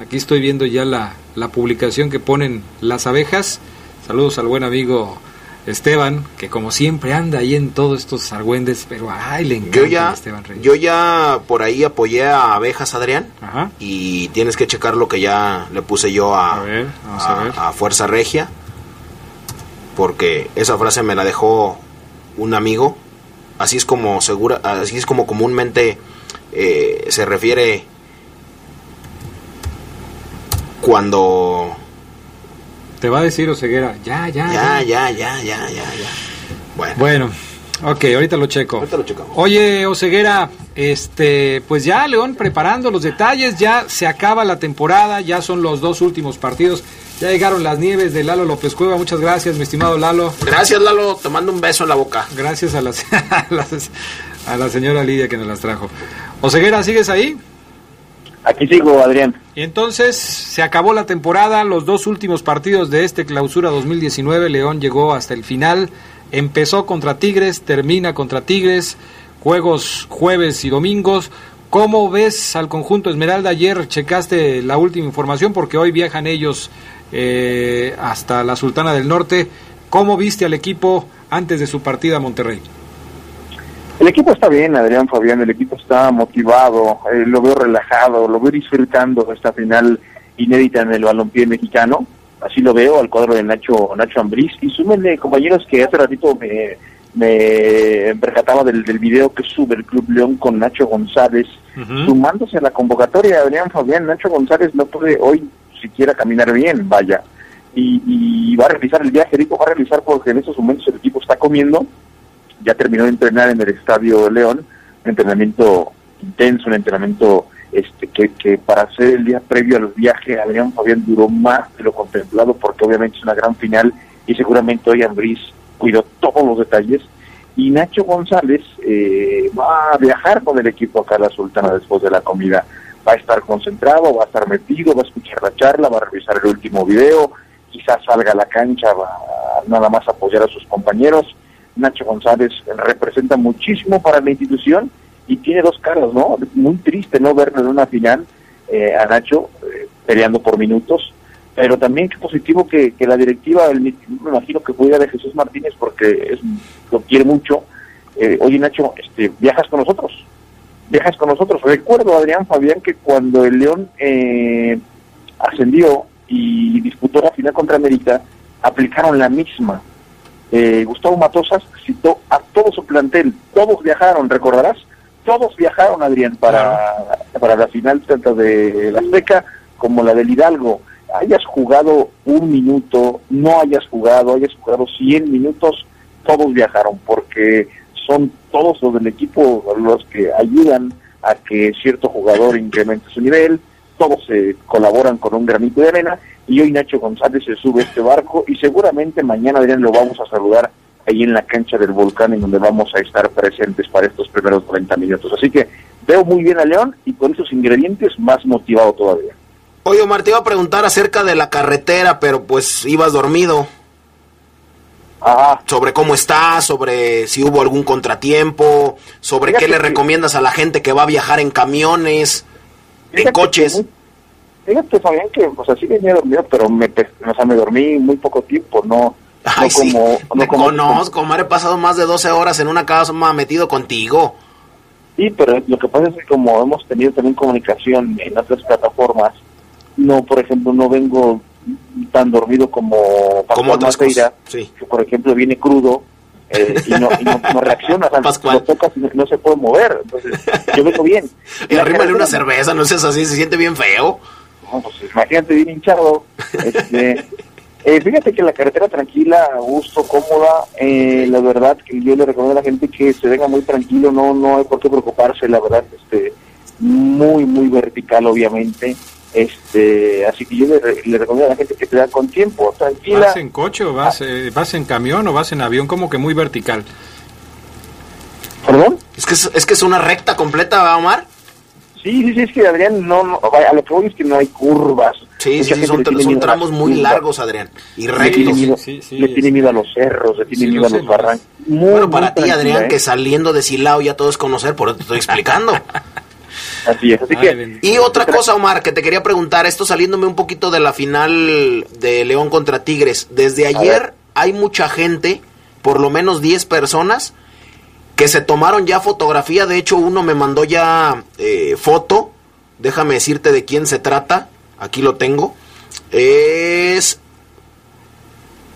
Speaker 1: Aquí estoy viendo ya la, la publicación que ponen las abejas. Saludos al buen amigo Esteban, que como siempre anda ahí en todos estos argüendes, pero ay, le encanta
Speaker 15: Yo ya,
Speaker 1: Esteban Reyes.
Speaker 15: yo ya por ahí apoyé a abejas, Adrián.
Speaker 1: Ajá.
Speaker 15: Y tienes que checar lo que ya le puse yo a,
Speaker 1: vamos a ver.
Speaker 15: a Fuerza Regia. Porque esa frase me la dejó un amigo. Así es como segura, así es como comúnmente eh, se refiere cuando
Speaker 1: te va a decir Oseguera, ya, ya.
Speaker 15: Ya, ya, ya, ya, ya, ya. Bueno.
Speaker 1: Bueno, ok, ahorita lo checo.
Speaker 15: Ahorita lo checamos.
Speaker 1: Oye, Oseguera, este, pues ya León preparando los detalles, ya se acaba la temporada, ya son los dos últimos partidos. Ya llegaron las nieves de Lalo López Cueva. Muchas gracias, mi estimado Lalo.
Speaker 15: Gracias, Lalo. Te mando un beso en la boca.
Speaker 1: Gracias a, las, a, las, a la señora Lidia que nos las trajo. Oseguera, ¿sigues ahí?
Speaker 26: Aquí sigo, Adrián.
Speaker 1: Y entonces se acabó la temporada, los dos últimos partidos de este clausura 2019, León llegó hasta el final, empezó contra Tigres, termina contra Tigres, juegos jueves y domingos. ¿Cómo ves al conjunto Esmeralda? Ayer checaste la última información porque hoy viajan ellos eh, hasta la Sultana del Norte. ¿Cómo viste al equipo antes de su partida a Monterrey?
Speaker 26: El equipo está bien, Adrián Fabián, el equipo está motivado, eh, lo veo relajado, lo veo disfrutando esta final inédita en el balompié mexicano, así lo veo al cuadro de Nacho Nacho Ambriz, y súmenle compañeros que hace ratito me, me percataba del, del video que sube el Club León con Nacho González, sumándose a la convocatoria, Adrián Fabián, Nacho González no puede hoy siquiera caminar bien, vaya, y, y va a realizar el viaje, va a realizar porque en estos momentos el equipo está comiendo, ya terminó de entrenar en el Estadio León, un entrenamiento intenso, un entrenamiento este que, para hacer el día previo al viaje, Adrián Fabián duró más de lo contemplado porque obviamente es una gran final y seguramente hoy Ambriz cuidó todos los detalles y Nacho González eh, va a viajar con el equipo acá a la Sultana después de la comida. Va a estar concentrado, va a estar metido, va a escuchar la charla, va a revisar el último video, quizás salga a la cancha, va a nada más apoyar a sus compañeros. Nacho González representa muchísimo para la institución y tiene dos caras, ¿no? Muy triste no verlo en una final eh, a Nacho eh, peleando por minutos, pero también qué positivo que, que la directiva, el, me imagino que cuida de Jesús Martínez porque es, lo quiere mucho. Eh, Oye Nacho, este, viajas con nosotros, viajas con nosotros. Recuerdo, Adrián Fabián, que cuando el León eh, ascendió y disputó la final contra América, aplicaron la misma. Eh, Gustavo Matosas citó a todo su plantel, todos viajaron, recordarás, todos viajaron, Adrián, para, para la final tanto de la Azteca como la del Hidalgo. Hayas jugado un minuto, no hayas jugado, hayas jugado 100 minutos, todos viajaron, porque son todos los del equipo los que ayudan a que cierto jugador incremente su nivel, todos se colaboran con un granito de arena y hoy Nacho González se sube a este barco y seguramente mañana Adrián lo vamos a saludar ahí en la cancha del volcán en donde vamos a estar presentes para estos primeros 90 minutos. Así que veo muy bien a León y con esos ingredientes más motivado todavía.
Speaker 15: Oye, Omar, te iba a preguntar acerca de la carretera, pero pues ibas dormido. Sobre cómo está, sobre si hubo algún contratiempo, sobre qué le recomiendas a la gente que va a viajar en camiones, en coches.
Speaker 26: que Fíjate, Fabián, que o sea, sí venía dormido, pero me, o sea, me dormí muy poco tiempo, no,
Speaker 15: Ay,
Speaker 26: no
Speaker 15: sí,
Speaker 26: como... no
Speaker 15: te
Speaker 26: como-
Speaker 15: conozco, he pasado más de 12 horas en una cama metido contigo.
Speaker 26: Sí, pero lo que pasa es que como hemos tenido también comunicación en otras plataformas, no, por ejemplo, no vengo tan dormido como Pascual Maceira,
Speaker 15: sí.
Speaker 26: que por ejemplo viene crudo eh, y, no, y no, no reacciona, o sea, lo tocas y no, no se puede mover, entonces yo vengo bien.
Speaker 15: Y
Speaker 26: La
Speaker 15: arrímale una cerveza, no seas así, se siente bien feo.
Speaker 26: No, pues imagínate bien hinchado. Este, eh, fíjate que la carretera tranquila, a gusto, cómoda. eh, la verdad que yo le recomiendo a la gente que se venga muy tranquilo, no no hay por qué preocuparse, la verdad, este, muy muy vertical, obviamente. Este, así que yo le, le recomiendo a la gente que se vea con tiempo, tranquila.
Speaker 1: ¿Vas en coche o vas, eh, vas en camión o vas en avión? Como que muy vertical.
Speaker 26: ¿Perdón?
Speaker 15: Es que es, es que es una recta completa, ¿verdad, Omar?
Speaker 26: Sí, sí, sí, es que Adrián, no, no a lo que voy es que no hay curvas.
Speaker 15: Sí,
Speaker 26: Mucha
Speaker 15: sí,
Speaker 26: gente
Speaker 15: son, son tramos muy largos, Adrián. Y
Speaker 26: Le tiene,
Speaker 15: rectos.
Speaker 26: miedo, le tiene miedo a los cerros, le tiene
Speaker 15: Sí,
Speaker 26: miedo
Speaker 15: lo
Speaker 26: a los barrancos. Muy,
Speaker 15: Bueno, para ti, Adrián,
Speaker 26: ¿eh?
Speaker 15: que saliendo de Silao ya todo es conocer, por eso te estoy explicando.
Speaker 26: Así es, así que...
Speaker 15: Y otra cosa, Omar, que te quería preguntar, esto saliéndome un poquito de la final de León contra Tigres. Desde ayer hay mucha gente, por lo menos 10 personas, que se tomaron ya fotografía. De hecho, uno me mandó ya eh, foto. Déjame decirte de quién se trata. Aquí lo tengo. Es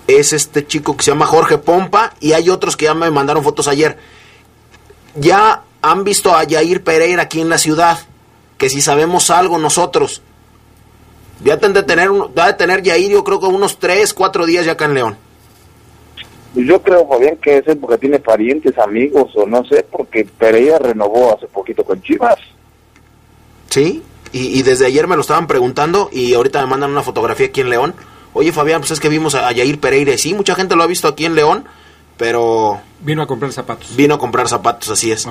Speaker 15: es este chico que se llama Jorge Pompa y hay otros que ya me mandaron fotos ayer. Ya han visto a Yair Pereira aquí en la ciudad, que si sabemos algo nosotros, ya de tener, va a tener Yair yo creo que unos 3, 4 días ya acá en León.
Speaker 26: Pues Yo creo, Fabián, que es porque tiene parientes, amigos o no sé, porque Pereira renovó hace poquito con Chivas.
Speaker 15: ¿Sí? Y, y desde ayer me lo estaban preguntando y ahorita me mandan una fotografía aquí en León. Oye Fabián, pues es que vimos a, a Yair Pereira sí, mucha gente lo ha visto aquí en León, pero
Speaker 1: Vino a comprar zapatos.
Speaker 15: vino a comprar zapatos, así es.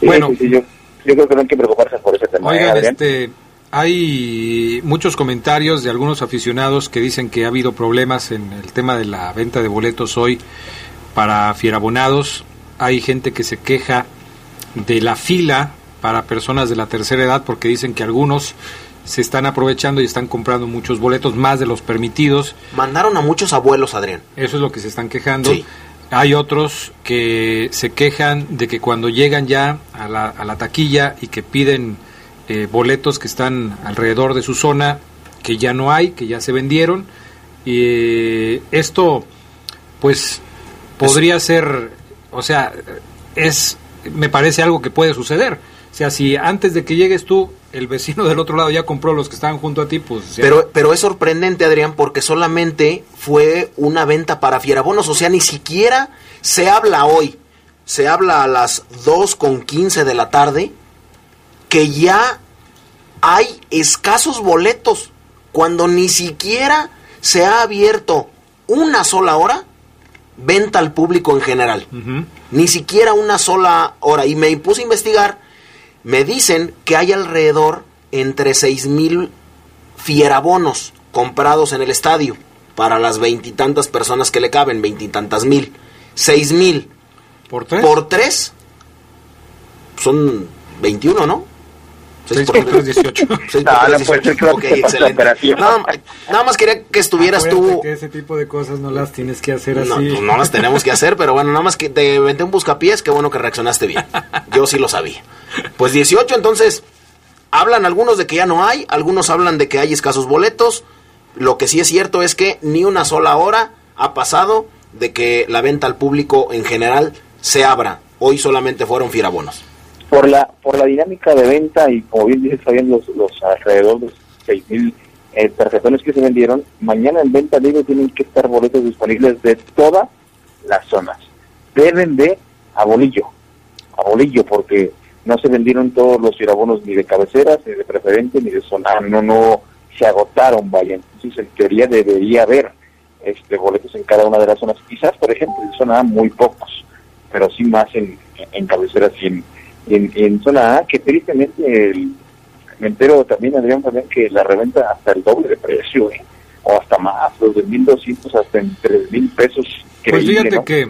Speaker 1: Bueno.
Speaker 26: Sí, sí, yo, yo creo que no hay que preocuparse por ese tema. ¿eh,
Speaker 1: Oigan,
Speaker 26: Adrián?
Speaker 1: este, hay muchos comentarios de algunos aficionados que dicen que ha habido problemas en el tema de la venta de boletos hoy para fierabonados. Hay gente que se queja de la fila para personas de la tercera edad porque dicen que algunos se están aprovechando y están comprando muchos boletos más de los permitidos.
Speaker 15: Mandaron a muchos abuelos, Adrián.
Speaker 1: Eso es lo que se están quejando.
Speaker 15: Sí.
Speaker 1: Hay otros que se quejan de que cuando llegan ya a la, a la taquilla y que piden eh, boletos que están alrededor de su zona, que ya no hay, que ya se vendieron. Y eh, esto, pues, podría ser, o sea, es, me parece algo que puede suceder. O sea, si antes de que llegues tú, el vecino del otro lado ya compró los que estaban junto a ti, pues...
Speaker 15: Pero, pero es sorprendente, Adrián, porque solamente fue una venta para fierabonos. O sea, ni siquiera se habla hoy. Se habla a las 2 con 15 de la tarde que ya hay escasos boletos. Cuando ni siquiera se ha abierto una sola hora venta al público en general. Ni siquiera una sola hora. Y me puse a investigar. Me dicen que hay alrededor entre seis mil fierabonos comprados en el estadio para las veintitantas personas que le caben, veintitantas mil. Seis mil.
Speaker 1: ¿Por tres?
Speaker 15: Por tres son 21, ¿no?
Speaker 1: Seis por tres, 18.
Speaker 15: Seis
Speaker 26: No,
Speaker 15: por
Speaker 26: no
Speaker 15: tres,
Speaker 26: puede ser
Speaker 15: 18.
Speaker 26: que
Speaker 15: Ok, excelente. Nada, nada más quería que estuvieras
Speaker 1: Acuérdate
Speaker 15: tú
Speaker 1: que ese tipo de cosas no las tienes que hacer
Speaker 15: no,
Speaker 1: así.
Speaker 15: pues no las tenemos que hacer, pero bueno, nada más que te inventé un buscapiés, qué bueno que reaccionaste bien. Yo sí lo sabía. Pues 18, entonces, hablan algunos de que ya no hay, algunos hablan de que hay escasos boletos. Lo que sí es cierto es que ni una sola hora ha pasado de que la venta al público en general se abra. Hoy solamente fueron fierabonos.
Speaker 26: Por la por la dinámica de venta y como bien dices Fabián los, los alrededor de seis mil eh, tarjetones que se vendieron mañana en venta libre tienen que estar boletos disponibles de todas las zonas deben de a bolillo a bolillo porque no se vendieron todos los irabonos ni de cabeceras ni de preferente ni de zona. No no se agotaron vaya. Entonces en teoría debería haber este boletos en cada una de las zonas. Quizás por ejemplo en zona muy pocos pero sí más en, en cabeceras y en, zona A, que tristemente el, me entero también, Adrián, también que la reventa hasta el doble de precio, ¿eh? o hasta más, los de 1.200 hasta en 3.000 pesos.
Speaker 1: Pues fíjate
Speaker 26: ¿no?
Speaker 1: que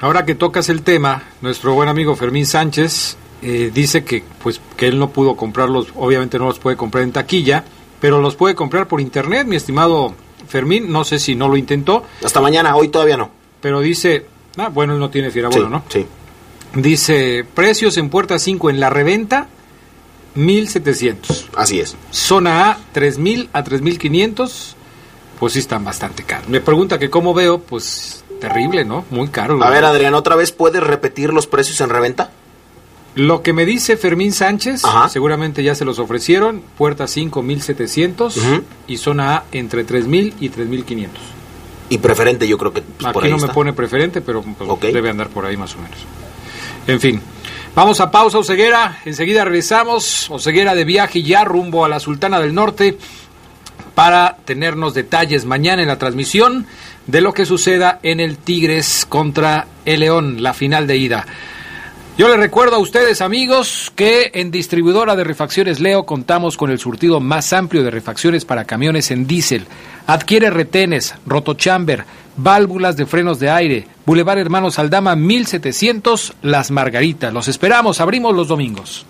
Speaker 1: ahora que tocas el tema, nuestro buen amigo Fermín Sánchez eh, dice que pues que él no pudo comprarlos, obviamente no los puede comprar en taquilla, pero los puede comprar por internet, mi estimado Fermín, no sé si no lo intentó,
Speaker 15: Hasta mañana, hoy todavía no.
Speaker 1: pero dice, ah, bueno, él no tiene fierabono,
Speaker 15: Sí,
Speaker 1: ¿no?
Speaker 15: sí.
Speaker 1: Dice, precios en puerta 5 en la reventa 1700.
Speaker 15: Así es.
Speaker 1: Zona A 3000 a 3500, pues sí están bastante caros. Me pregunta que cómo veo, pues terrible, ¿no? Muy caro.
Speaker 15: A ver. Adrián, ¿otra vez puedes repetir los precios en reventa?
Speaker 1: Lo que me dice Fermín Sánchez,
Speaker 15: Ajá.
Speaker 1: seguramente ya se los ofrecieron, puerta 5 1700
Speaker 15: Ujú.
Speaker 1: y zona A entre 3000 y 3500.
Speaker 15: Y preferente, yo creo que pues, por
Speaker 1: Aquí
Speaker 15: ahí
Speaker 1: no me pone preferente, pero pues, debe andar por ahí más o menos. En fin, vamos a pausa, Oseguera. Enseguida regresamos. Oseguera de viaje ya rumbo a la Sultana del Norte para tenernos detalles mañana en la transmisión de lo que suceda en el Tigres contra el León, la final de ida. Yo les recuerdo a ustedes, amigos, que en distribuidora de refacciones Leo contamos con el surtido más amplio de refacciones para camiones en diésel. Adquiere retenes, rotochamber, válvulas de frenos de aire. Boulevard Hermanos Aldama 1700, Las Margaritas. Los esperamos, abrimos los domingos.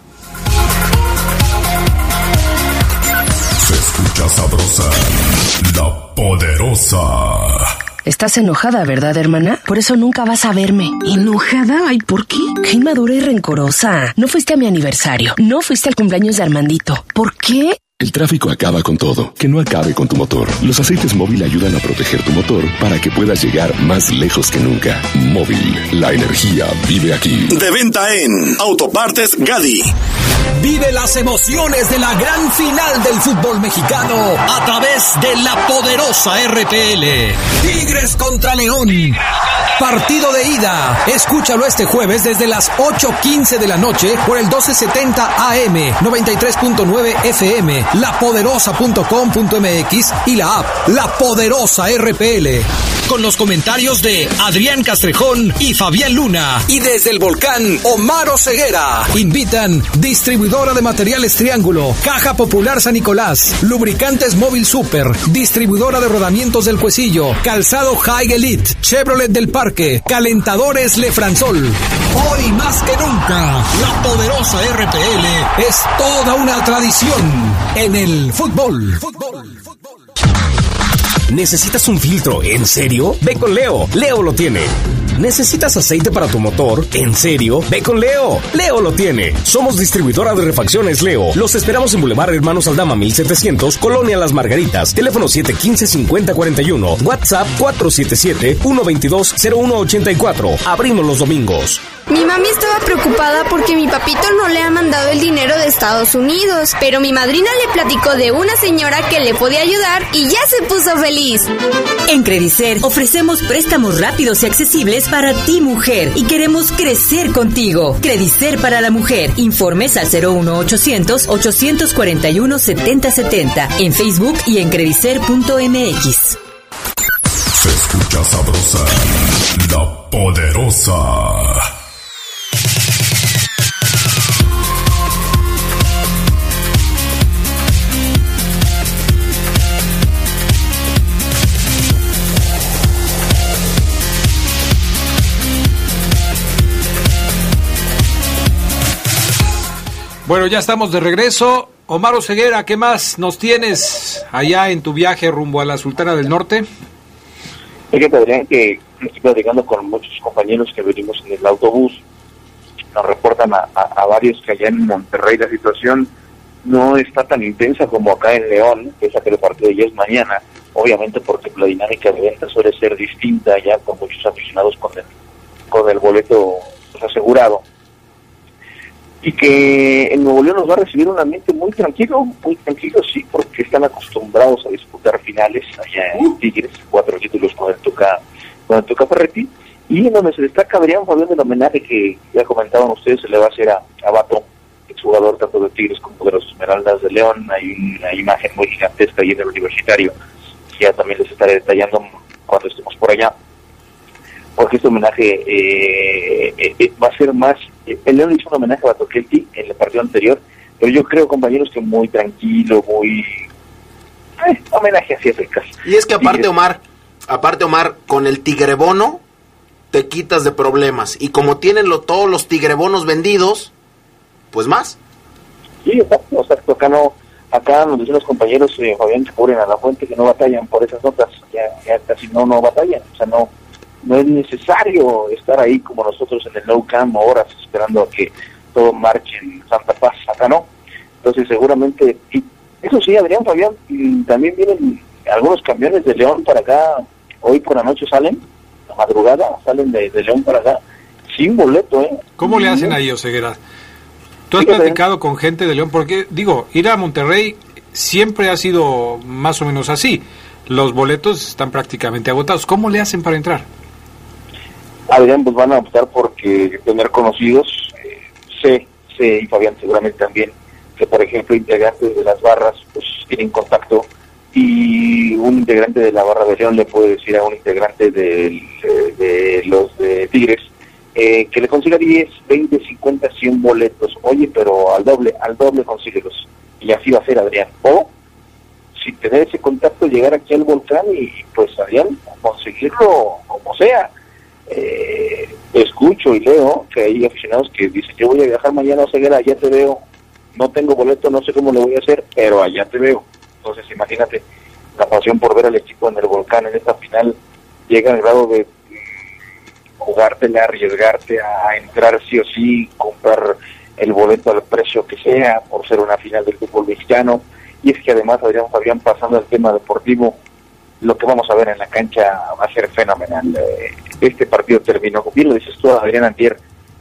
Speaker 2: Se escucha sabrosa, la poderosa.
Speaker 8: Estás enojada, ¿verdad, hermana? Por eso nunca vas a verme.
Speaker 10: ¿Enojada? Ay, ¿por qué?
Speaker 8: Qué inmadura y rencorosa. No fuiste a mi aniversario. No fuiste al cumpleaños de Armandito. ¿Por qué?
Speaker 9: El tráfico acaba con todo. Que no acabe con tu motor. Los aceites móvil ayudan a proteger tu motor para que puedas llegar más lejos que nunca. Móvil, la energía vive aquí.
Speaker 27: De venta en Autopartes Gadi.
Speaker 20: Vive las emociones de la gran final del fútbol mexicano a través de la poderosa RPL. Tigres contra León. Partido de ida. Escúchalo este jueves desde las 8.15 de la noche por el 1270 AM, 93.9 FM, lapoderosa.com.mx y la app La Poderosa RPL. Con los comentarios de Adrián Castrejón y Fabián Luna. Y desde el volcán, Omar Ceguera. Invitan distribuidora de materiales Triángulo, Caja Popular San Nicolás, Lubricantes Móvil Super, distribuidora de rodamientos del Cuecillo, Calzado High Elite, Chevrolet del Parque, Calentadores Lefranzol. Hoy más que nunca, la poderosa RPL es toda una tradición en el fútbol.
Speaker 13: ¿Necesitas un filtro? ¿En serio? Ve con Leo. Leo lo tiene. ¿Necesitas aceite para tu motor? ¿En serio? Ve con Leo. Leo lo tiene. Somos distribuidora de refacciones Leo. Los esperamos en Boulevard Hermanos Aldama 1700, Colonia Las Margaritas. Teléfono 715-5041. WhatsApp 477-122-0184. Abrimos los domingos.
Speaker 18: Mi mami estaba preocupada porque mi papito no le ha mandado el dinero de Estados Unidos, pero mi madrina le platicó de una señora que le podía ayudar y ya se puso feliz.
Speaker 19: En Credicer ofrecemos préstamos rápidos y accesibles para ti mujer y queremos crecer contigo. Credicer para la mujer. Informes al 01800 841 7070 en Facebook y en credicer.mx.
Speaker 2: Se escucha sabrosa, la poderosa.
Speaker 1: Bueno, ya estamos de regreso. Omar Ceguera, ¿qué más nos tienes allá en tu viaje rumbo a la Sultana del Norte?
Speaker 26: Fíjate, que estoy platicando con muchos compañeros que venimos en el autobús. Nos reportan a, a, varios que allá en Monterrey la situación no está tan intensa como acá en León, que es aquel partido ya es mañana, obviamente porque la dinámica de venta suele ser distinta ya con muchos aficionados con el, con el boleto pues, asegurado y que en Nuevo León nos va a recibir un ambiente muy tranquilo, muy tranquilo, sí, porque están acostumbrados a disputar finales allá en Tigres, cuatro títulos con el Tuca, con el Tuca Ferretti, y en donde se destaca Adrián Fabián del homenaje que ya comentaban ustedes, se le va a hacer a, a Bato, exjugador tanto de Tigres como de los Esmeraldas de León, hay una imagen muy gigantesca ahí en el universitario, que ya también les estaré detallando cuando estemos por allá porque este homenaje eh, eh, va a ser más... el León hizo un homenaje a Batoquelti en el partido anterior, pero yo creo, compañeros, que muy tranquilo, muy... Eh, homenaje así eficaz.
Speaker 15: Y es que aparte, Omar, aparte, Omar, con el tigrebono te quitas de problemas. Y como tienen lo, todos los tigrebonos vendidos, pues más.
Speaker 26: Sí, exacto, exacto. Acá no, acá nos dicen los compañeros, eh, Fabián, que cubren a la fuente, que no batallan por esas notas. Ya, ya casi no, no batallan. O sea, no no es necesario estar ahí como nosotros en el no cam horas esperando a que todo marche en Santa Paz, acá no. Entonces seguramente, y eso sí, Adrián Fabián, también vienen algunos camiones de León para acá, hoy por la noche salen, la madrugada, salen de, León para acá, sin boleto, ¿eh?
Speaker 1: ¿Cómo le hacen ahí, Oseguera? Tú has platicado con gente de León, porque digo, ir a Monterrey siempre ha sido más o menos así. Los boletos están prácticamente agotados. ¿Cómo le hacen para entrar?
Speaker 26: Adrián, pues van a optar porque tener conocidos, eh, sé, sé, y Fabián seguramente también, que por ejemplo integrantes de las barras pues tienen contacto y un integrante de la barra de León le puede decir a un integrante de, los de Tigres eh, que le consiga 10, 20, 50, 100 boletos. Oye, pero al doble, al doble consíguelos. Y así va a ser Adrián. O, si tener ese contacto, llegar aquí al volcán y pues Adrián, conseguirlo como sea. Eh, escucho y leo que hay aficionados que dicen, yo voy a viajar mañana a Ceguera, allá te veo. No tengo boleto, no sé cómo lo voy a hacer, pero allá te veo. Entonces, imagínate, la pasión por ver al equipo en el volcán en esta final llega al grado de jugártela, arriesgarte a entrar sí o sí, comprar el boleto al precio que sea por ser una final del fútbol mexicano. Y es que además, Adrián Fabián, pasando al tema deportivo, lo que vamos a ver en la cancha va a ser fenomenal. Eh, Este partido terminó, bien lo dices tú, Adrián Antier,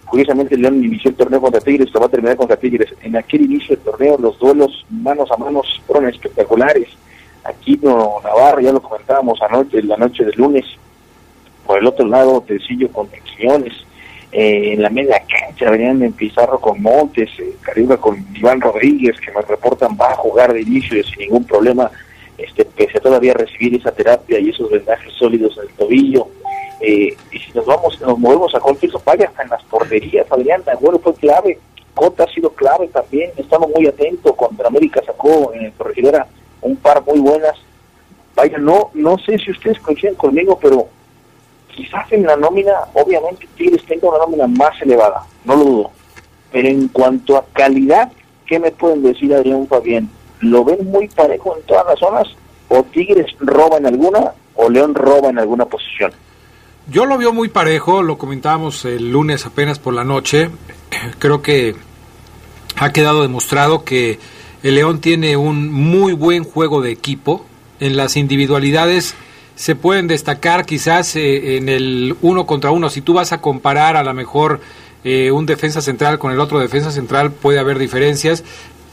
Speaker 26: curiosamente León inició el torneo contra Tigres, lo va a terminar contra Tigres. En aquel inicio del torneo los duelos manos a manos fueron espectaculares. Aquino Navarro, ya lo comentábamos anoche, la noche del lunes, por el otro lado, Tecillo con Quiñones, eh, en la media cancha venían en Pizarro con Montes, eh, Caribe con Iván Rodríguez, que nos reportan va a jugar de inicio y sin ningún problema, este, a todavía recibir esa terapia y esos vendajes sólidos en el tobillo. Eh, y si nos vamos, nos movemos a cualquier vaya hasta en las porterías, Adrián Agüero fue clave, Cota ha sido clave también, estamos muy atentos, contra América sacó en Corregidora un par muy buenas. Vaya, no, no sé si ustedes coinciden conmigo, pero quizás en la nómina, obviamente Tigres tenga una nómina más elevada, no lo dudo. Pero en cuanto a calidad, ¿qué me pueden decir Adrián Fabián? ¿Lo ven muy parejo en todas las zonas? ¿O Tigres roba en alguna o León roba en alguna posición?
Speaker 1: Yo lo veo muy parejo, lo comentábamos el lunes apenas por la noche. Creo que ha quedado demostrado que el León tiene un muy buen juego de equipo. En las individualidades se pueden destacar quizás eh, en el uno contra uno. Si tú vas a comparar a lo mejor eh, un defensa central con el otro defensa central, puede haber diferencias.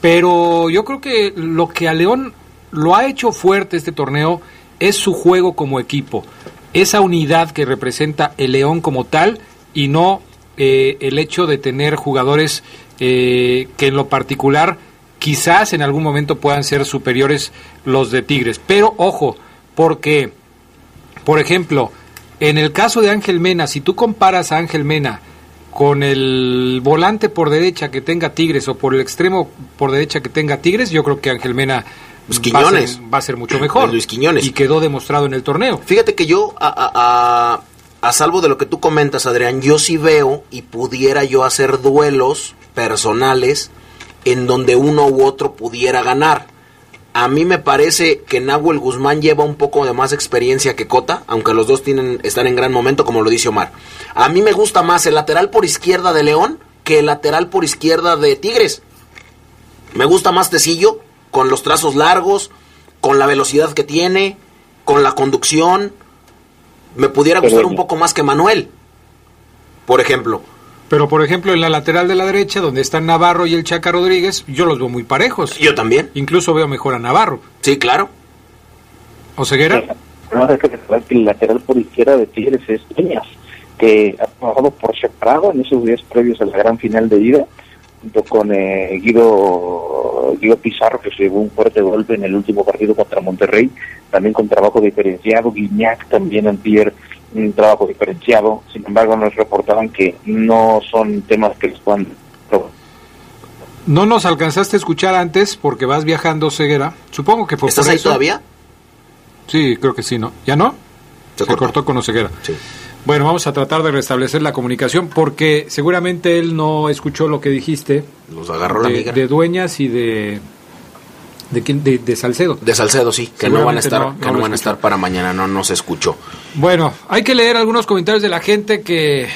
Speaker 1: Pero yo creo que lo que a León lo ha hecho fuerte este torneo es su juego como equipo. Esa unidad que representa el León como tal y no eh, el hecho de tener jugadores eh, que en lo particular quizás en algún momento puedan ser superiores los de Tigres. Pero ojo, porque, por ejemplo, en el caso de Ángel Mena, si tú comparas a Ángel Mena con el volante por derecha que tenga Tigres o por el extremo por derecha que tenga Tigres, yo creo que Ángel Mena
Speaker 15: Luis
Speaker 1: va a,
Speaker 15: Quiñones.
Speaker 1: ser, va a ser mucho mejor.
Speaker 15: Luis Quiñones.
Speaker 1: Y quedó demostrado en el torneo.
Speaker 15: Fíjate que yo, a, a- a- a salvo de lo que tú comentas, Adrián, yo sí veo y pudiera yo hacer duelos personales en donde uno u otro pudiera ganar. A mí me parece que Nahuel Guzmán lleva un poco de más experiencia que Cota, aunque los dos tienen, están en gran momento, como lo dice Omar. A mí me gusta más el lateral por izquierda de León que el lateral por izquierda de Tigres. Me gusta más Tecillo, con los trazos largos, con la velocidad que tiene, con la conducción. Me pudiera gustar un poco más que Manuel, por ejemplo.
Speaker 1: Pero por ejemplo en la lateral de la derecha, donde están Navarro y el Chaca Rodríguez, yo los veo muy parejos.
Speaker 15: Yo también.
Speaker 1: Incluso veo mejor a Navarro.
Speaker 15: Sí, claro.
Speaker 1: ¿O Ceguera?
Speaker 26: No es que el lateral por izquierda de Tigres es Dueñas, que ha trabajado por separado en esos días previos a la gran final de ida, junto con eh, Guido, Guido Pizarro, que se llevó un fuerte golpe en el último partido contra Monterrey, también con trabajo diferenciado, Guiñac también antier un trabajo diferenciado, sin embargo nos reportaban que no son temas que les puedan
Speaker 1: No nos alcanzaste a escuchar antes porque vas viajando, Ceguera. Supongo que fue
Speaker 15: ¿Estás
Speaker 1: por
Speaker 15: ahí
Speaker 1: eso.
Speaker 15: todavía?
Speaker 1: Sí, creo que sí, ¿no? ¿Ya no? Se, cortó. con Oseguera. Bueno, vamos a tratar de restablecer la comunicación porque seguramente él no escuchó lo que dijiste.
Speaker 15: Nos agarró la
Speaker 1: de,
Speaker 15: migra.
Speaker 1: de Dueñas y de... ¿De quién? De, de Salcedo.
Speaker 15: De Salcedo, sí, que no van a estar,
Speaker 1: no-
Speaker 15: que no van a estar para mañana, no, no se escuchó.
Speaker 1: Bueno, hay que leer algunos comentarios de la gente que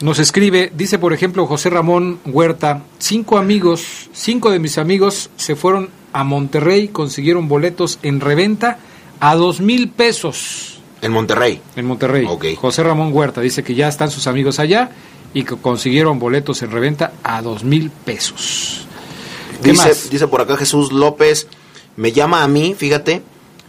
Speaker 1: nos escribe. Dice, por ejemplo, José Ramón Huerta, cinco amigos, cinco de mis amigos se fueron a Monterrey, consiguieron boletos en reventa a dos mil pesos.
Speaker 15: En Monterrey.
Speaker 1: En Monterrey. José Ramón Huerta dice que ya están sus amigos allá y que consiguieron boletos en reventa a dos mil pesos. ¿Qué
Speaker 15: Dice, dice por acá Jesús López, me llama a mí, fíjate,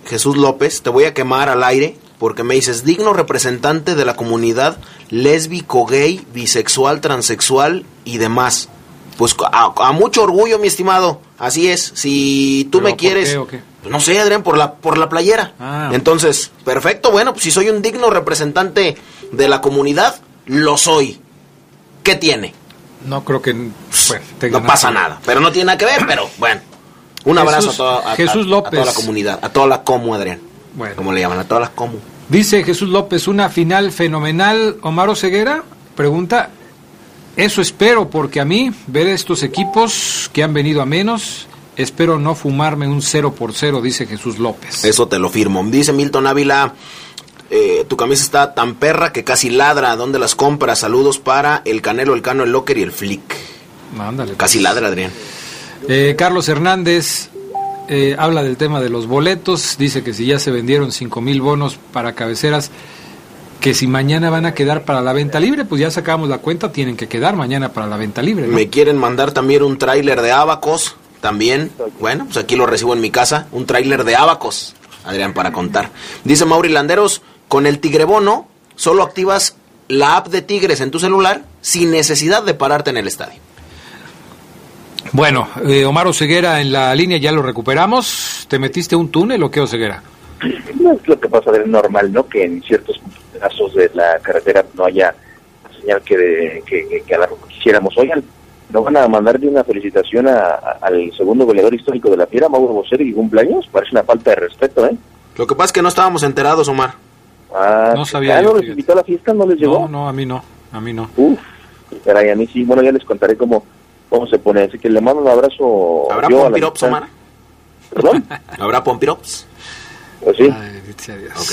Speaker 15: Jesús López, te voy a quemar al aire porque me dices digno representante de la comunidad lésbico, gay, bisexual, transexual y demás. Pues a, a mucho orgullo, mi estimado. Así es. Si tú
Speaker 1: ¿Pero
Speaker 15: me quieres,
Speaker 1: qué qué?
Speaker 15: no sé, Adrián, por la por la playera.
Speaker 1: Ah.
Speaker 15: Entonces, perfecto. Bueno, pues si soy un digno representante de la comunidad, lo soy. ¿Qué tiene?
Speaker 1: No creo que bueno,
Speaker 15: no pasa nada, pero no tiene nada que ver, pero bueno. Un abrazo a toda, a,
Speaker 1: Jesús López.
Speaker 15: a toda la comunidad, a toda la comu, Adrián.
Speaker 1: Bueno.
Speaker 15: Como le llaman, a todas las comu.
Speaker 1: Dice Jesús López, una final fenomenal. Omar Ceguera pregunta, eso espero, porque a mí, ver estos equipos que han venido a menos, espero no fumarme un 0 por 0, dice Jesús López.
Speaker 15: Eso te lo firmo. Dice Milton Ávila, eh, tu camisa está tan perra que casi ladra. ¿Dónde las compras? Saludos para el Canelo, el Cano, el Locker y el Flick.
Speaker 1: Ándale.
Speaker 15: Casi ladra, Adrián.
Speaker 1: Eh, Carlos Hernández eh, habla del tema de los boletos, dice que si ya se vendieron 5 mil bonos para cabeceras, que si mañana van a quedar para la venta libre, pues ya sacamos la cuenta, tienen que quedar mañana para la venta libre. ¿no?
Speaker 15: Me quieren mandar también un tráiler de Abacos. También, bueno, pues aquí lo recibo en mi casa. Un tráiler de Abacos, Adrián, para contar. Dice Mauri Landeros, con el Tigrebono solo activas la app de Tigres en tu celular sin necesidad de pararte en el estadio.
Speaker 1: Bueno, eh, Omar Oseguera en la línea ya lo recuperamos. ¿Te metiste un túnel o qué, Oseguera?
Speaker 26: No es lo que pasa de normal, ¿no? Que en ciertos pedazos de la carretera no haya señal que, de- que, que, que a la que quisiéramos. Oigan, ¿no van a mandarle una felicitación a- a- al segundo goleador histórico de la Fiera, Mauro Bocero, y cumpleaños? Parece una falta de respeto, ¿eh?
Speaker 15: Lo que pasa es que no estábamos enterados, Omar.
Speaker 26: Ah,
Speaker 1: No sabía
Speaker 26: ah,
Speaker 1: yo,
Speaker 26: ¿no les
Speaker 1: fíjate.
Speaker 26: invitó a la fiesta? ¿No les llegó?
Speaker 1: No, no, a mí no, a mí no.
Speaker 26: Uf, caray, a mí sí. Bueno, ya les contaré cómo, cómo se pone. Así que le mando un abrazo.
Speaker 15: ¿Habrá pompirops. Omar?
Speaker 26: ¿Perdón?
Speaker 15: ¿Habrá pompirops?
Speaker 26: Pues sí.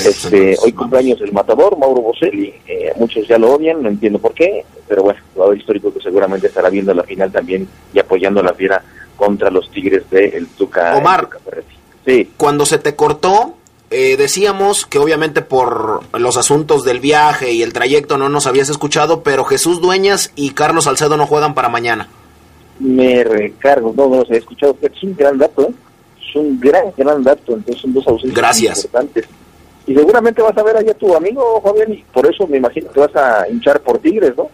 Speaker 26: Este, hoy cumpleaños el matador, Mauro Boselli. Eh, muchos ya lo odian, no entiendo por qué, pero bueno, jugador histórico que seguramente estará viendo la final también y apoyando a la fiera contra los Tigres de el Tuca.
Speaker 15: Omar.
Speaker 26: el Tuca Ferretti. Sí.
Speaker 15: Cuando se te cortó, eh, decíamos que obviamente por los asuntos del viaje y el trayecto no nos habías escuchado, pero Jesús Dueñas y Carlos Salcedo no juegan para mañana.
Speaker 26: Me recargo, no, no los he escuchado, es un gran dato, ¿eh? es un gran, gran dato, entonces son dos ausencias
Speaker 15: Gracias.
Speaker 26: importantes. Y seguramente vas a ver allá a tu amigo, Fabián, y por eso me imagino que vas a hinchar por Tigres, ¿no?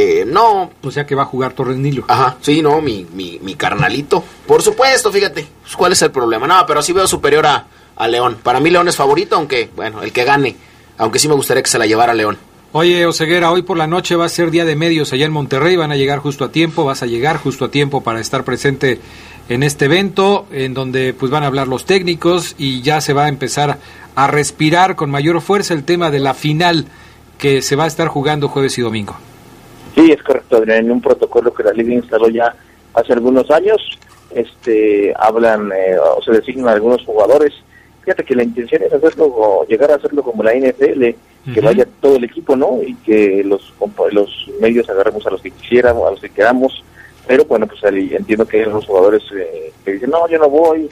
Speaker 15: Eh, no.
Speaker 1: O sea que va a jugar Torres Nilo.
Speaker 15: Ajá, sí, no, mi, mi, mi carnalito. Por supuesto, fíjate. Pues, ¿Cuál es el problema? No, pero sí veo superior a, a León. Para mí León es favorito, aunque, bueno, el que gane. Aunque sí me gustaría que se la llevara León.
Speaker 1: Oye, Oseguera, hoy por la noche va a ser día de medios allá en Monterrey, van a llegar justo a tiempo, vas a llegar justo a tiempo para estar presente en este evento, en donde pues van a hablar los técnicos y ya se va a empezar a respirar con mayor fuerza el tema de la final que se va a estar jugando jueves y domingo.
Speaker 26: Sí, es correcto, Adrián, en un protocolo que la Liga instaló ya hace algunos años, este, hablan eh, o se designan algunos jugadores. Fíjate que la intención es hacerlo, llegar a hacerlo como la NFL, que
Speaker 1: Ujú.
Speaker 26: vaya todo el equipo, ¿no? Y que los los medios agarremos a los que quisiéramos, a los que queramos. Pero bueno, pues ahí entiendo que hay algunos jugadores eh, que dicen, no, yo no voy,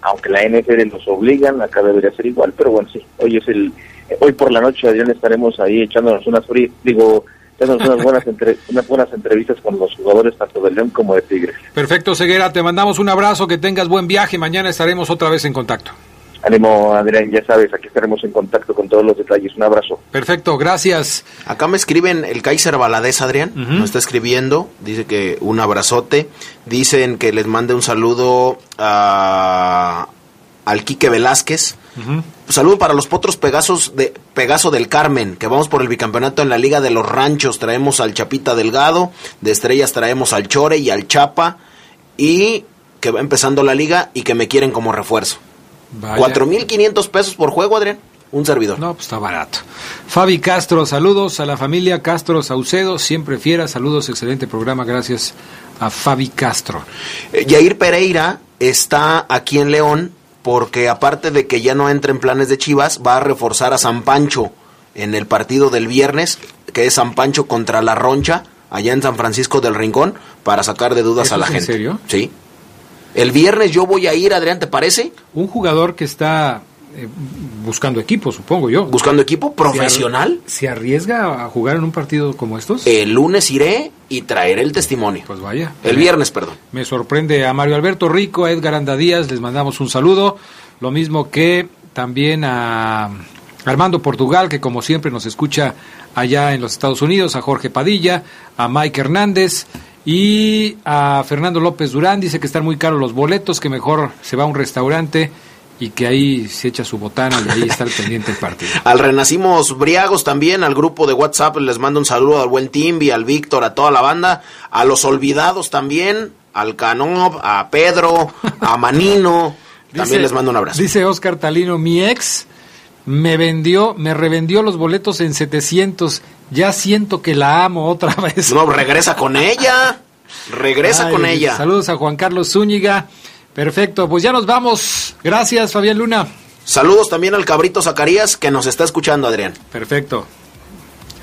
Speaker 26: aunque la NFL los obligan, acá debería ser igual, pero bueno, sí, hoy es el, hoy por la noche, Adrián, estaremos ahí echándonos unas fri- digo, echándonos unas buenas, entre- unas buenas entrevistas con los jugadores tanto de León como de Tigres.
Speaker 1: Perfecto, Ceguera, te mandamos un abrazo, que tengas buen viaje, mañana estaremos otra vez en contacto.
Speaker 26: Ánimo, Adrián, ya sabes, aquí estaremos en contacto con todos los detalles. Un abrazo.
Speaker 1: Perfecto, gracias.
Speaker 15: Acá me escriben el Kaiser Valadez, Adrián. Me está escribiendo. Dice que un abrazote. Dicen que les mande un saludo a, al Quique Velázquez. Saludo para los potros Pegasos de Pegaso del Carmen, que vamos por el bicampeonato en la Liga de los Ranchos. Traemos al Chapita Delgado, de Estrellas traemos al Chore y al Chapa, y que va empezando la liga y que me quieren como refuerzo.
Speaker 1: Vaya.
Speaker 15: 4.500 pesos por juego, Adrián. Un servidor.
Speaker 1: No, pues está barato. Fabi Castro, saludos a la familia Castro Saucedo, siempre fiera, saludos, excelente programa, gracias a Fabi Castro.
Speaker 15: Eh, Yair Pereira está aquí en León porque aparte de que ya no entra en planes de Chivas, va a reforzar a San Pancho en el partido del viernes, que es San Pancho contra la Roncha, allá en San Francisco del Rincón, para sacar de dudas
Speaker 1: ¿Eso
Speaker 15: a la
Speaker 1: es en
Speaker 15: gente.
Speaker 1: serio?
Speaker 15: Sí. El viernes yo voy a ir, Adrián, ¿te parece?
Speaker 1: Un jugador que está eh, buscando equipo, supongo yo.
Speaker 15: Buscando equipo profesional.
Speaker 1: ¿Se arriesga a jugar en un partido como estos?
Speaker 15: El lunes iré y traeré el testimonio.
Speaker 1: Pues vaya.
Speaker 15: El viernes, perdón.
Speaker 1: Me sorprende a Mario Alberto Rico, a Edgar Anda Díaz, les mandamos un saludo. Lo mismo que también a Armando Portugal, que como siempre nos escucha allá en los Estados Unidos, a Jorge Padilla, a Mike Hernández y a Fernando López Durán. Dice que están muy caros los boletos, que mejor se va a un restaurante y que ahí se echa su botana y ahí está el pendiente del partido.
Speaker 15: Al Renacimos Briagos también, al grupo de WhatsApp les mando un saludo al buen Timbi, al Víctor, a toda la banda, a los olvidados también, al Canob, a Pedro, a Manino, también
Speaker 1: Dice-
Speaker 15: les mando un abrazo.
Speaker 1: Dice Oscar Talino, mi ex me vendió, me revendió los boletos en 700. Ya siento que la amo otra vez.
Speaker 15: No, regresa con ella, regresa
Speaker 1: Ay,
Speaker 15: con ella.
Speaker 1: Saludos a Juan Carlos Zúñiga. Perfecto, pues ya nos vamos. Gracias, Fabián Luna.
Speaker 15: Saludos también al Cabrito Zacarías que nos está escuchando, Adrián.
Speaker 1: Perfecto.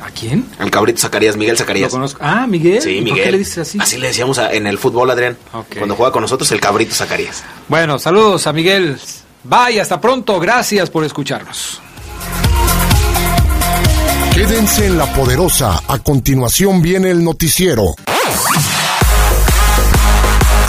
Speaker 1: ¿A quién?
Speaker 15: Al Cabrito Zacarías, Miguel
Speaker 1: Lo
Speaker 15: Zacarías.
Speaker 1: conozco. Ah, Miguel.
Speaker 15: Sí,
Speaker 1: ¿Y
Speaker 15: Miguel.
Speaker 1: ¿Por qué le dices así?
Speaker 15: le decíamos a- en el fútbol, Adrián. Cuando juega con nosotros, el Cabrito Zacarías.
Speaker 1: Bueno, saludos a Miguel. Bye, hasta pronto. Gracias por escucharnos.
Speaker 28: Quédense en la poderosa. A continuación viene el noticiero.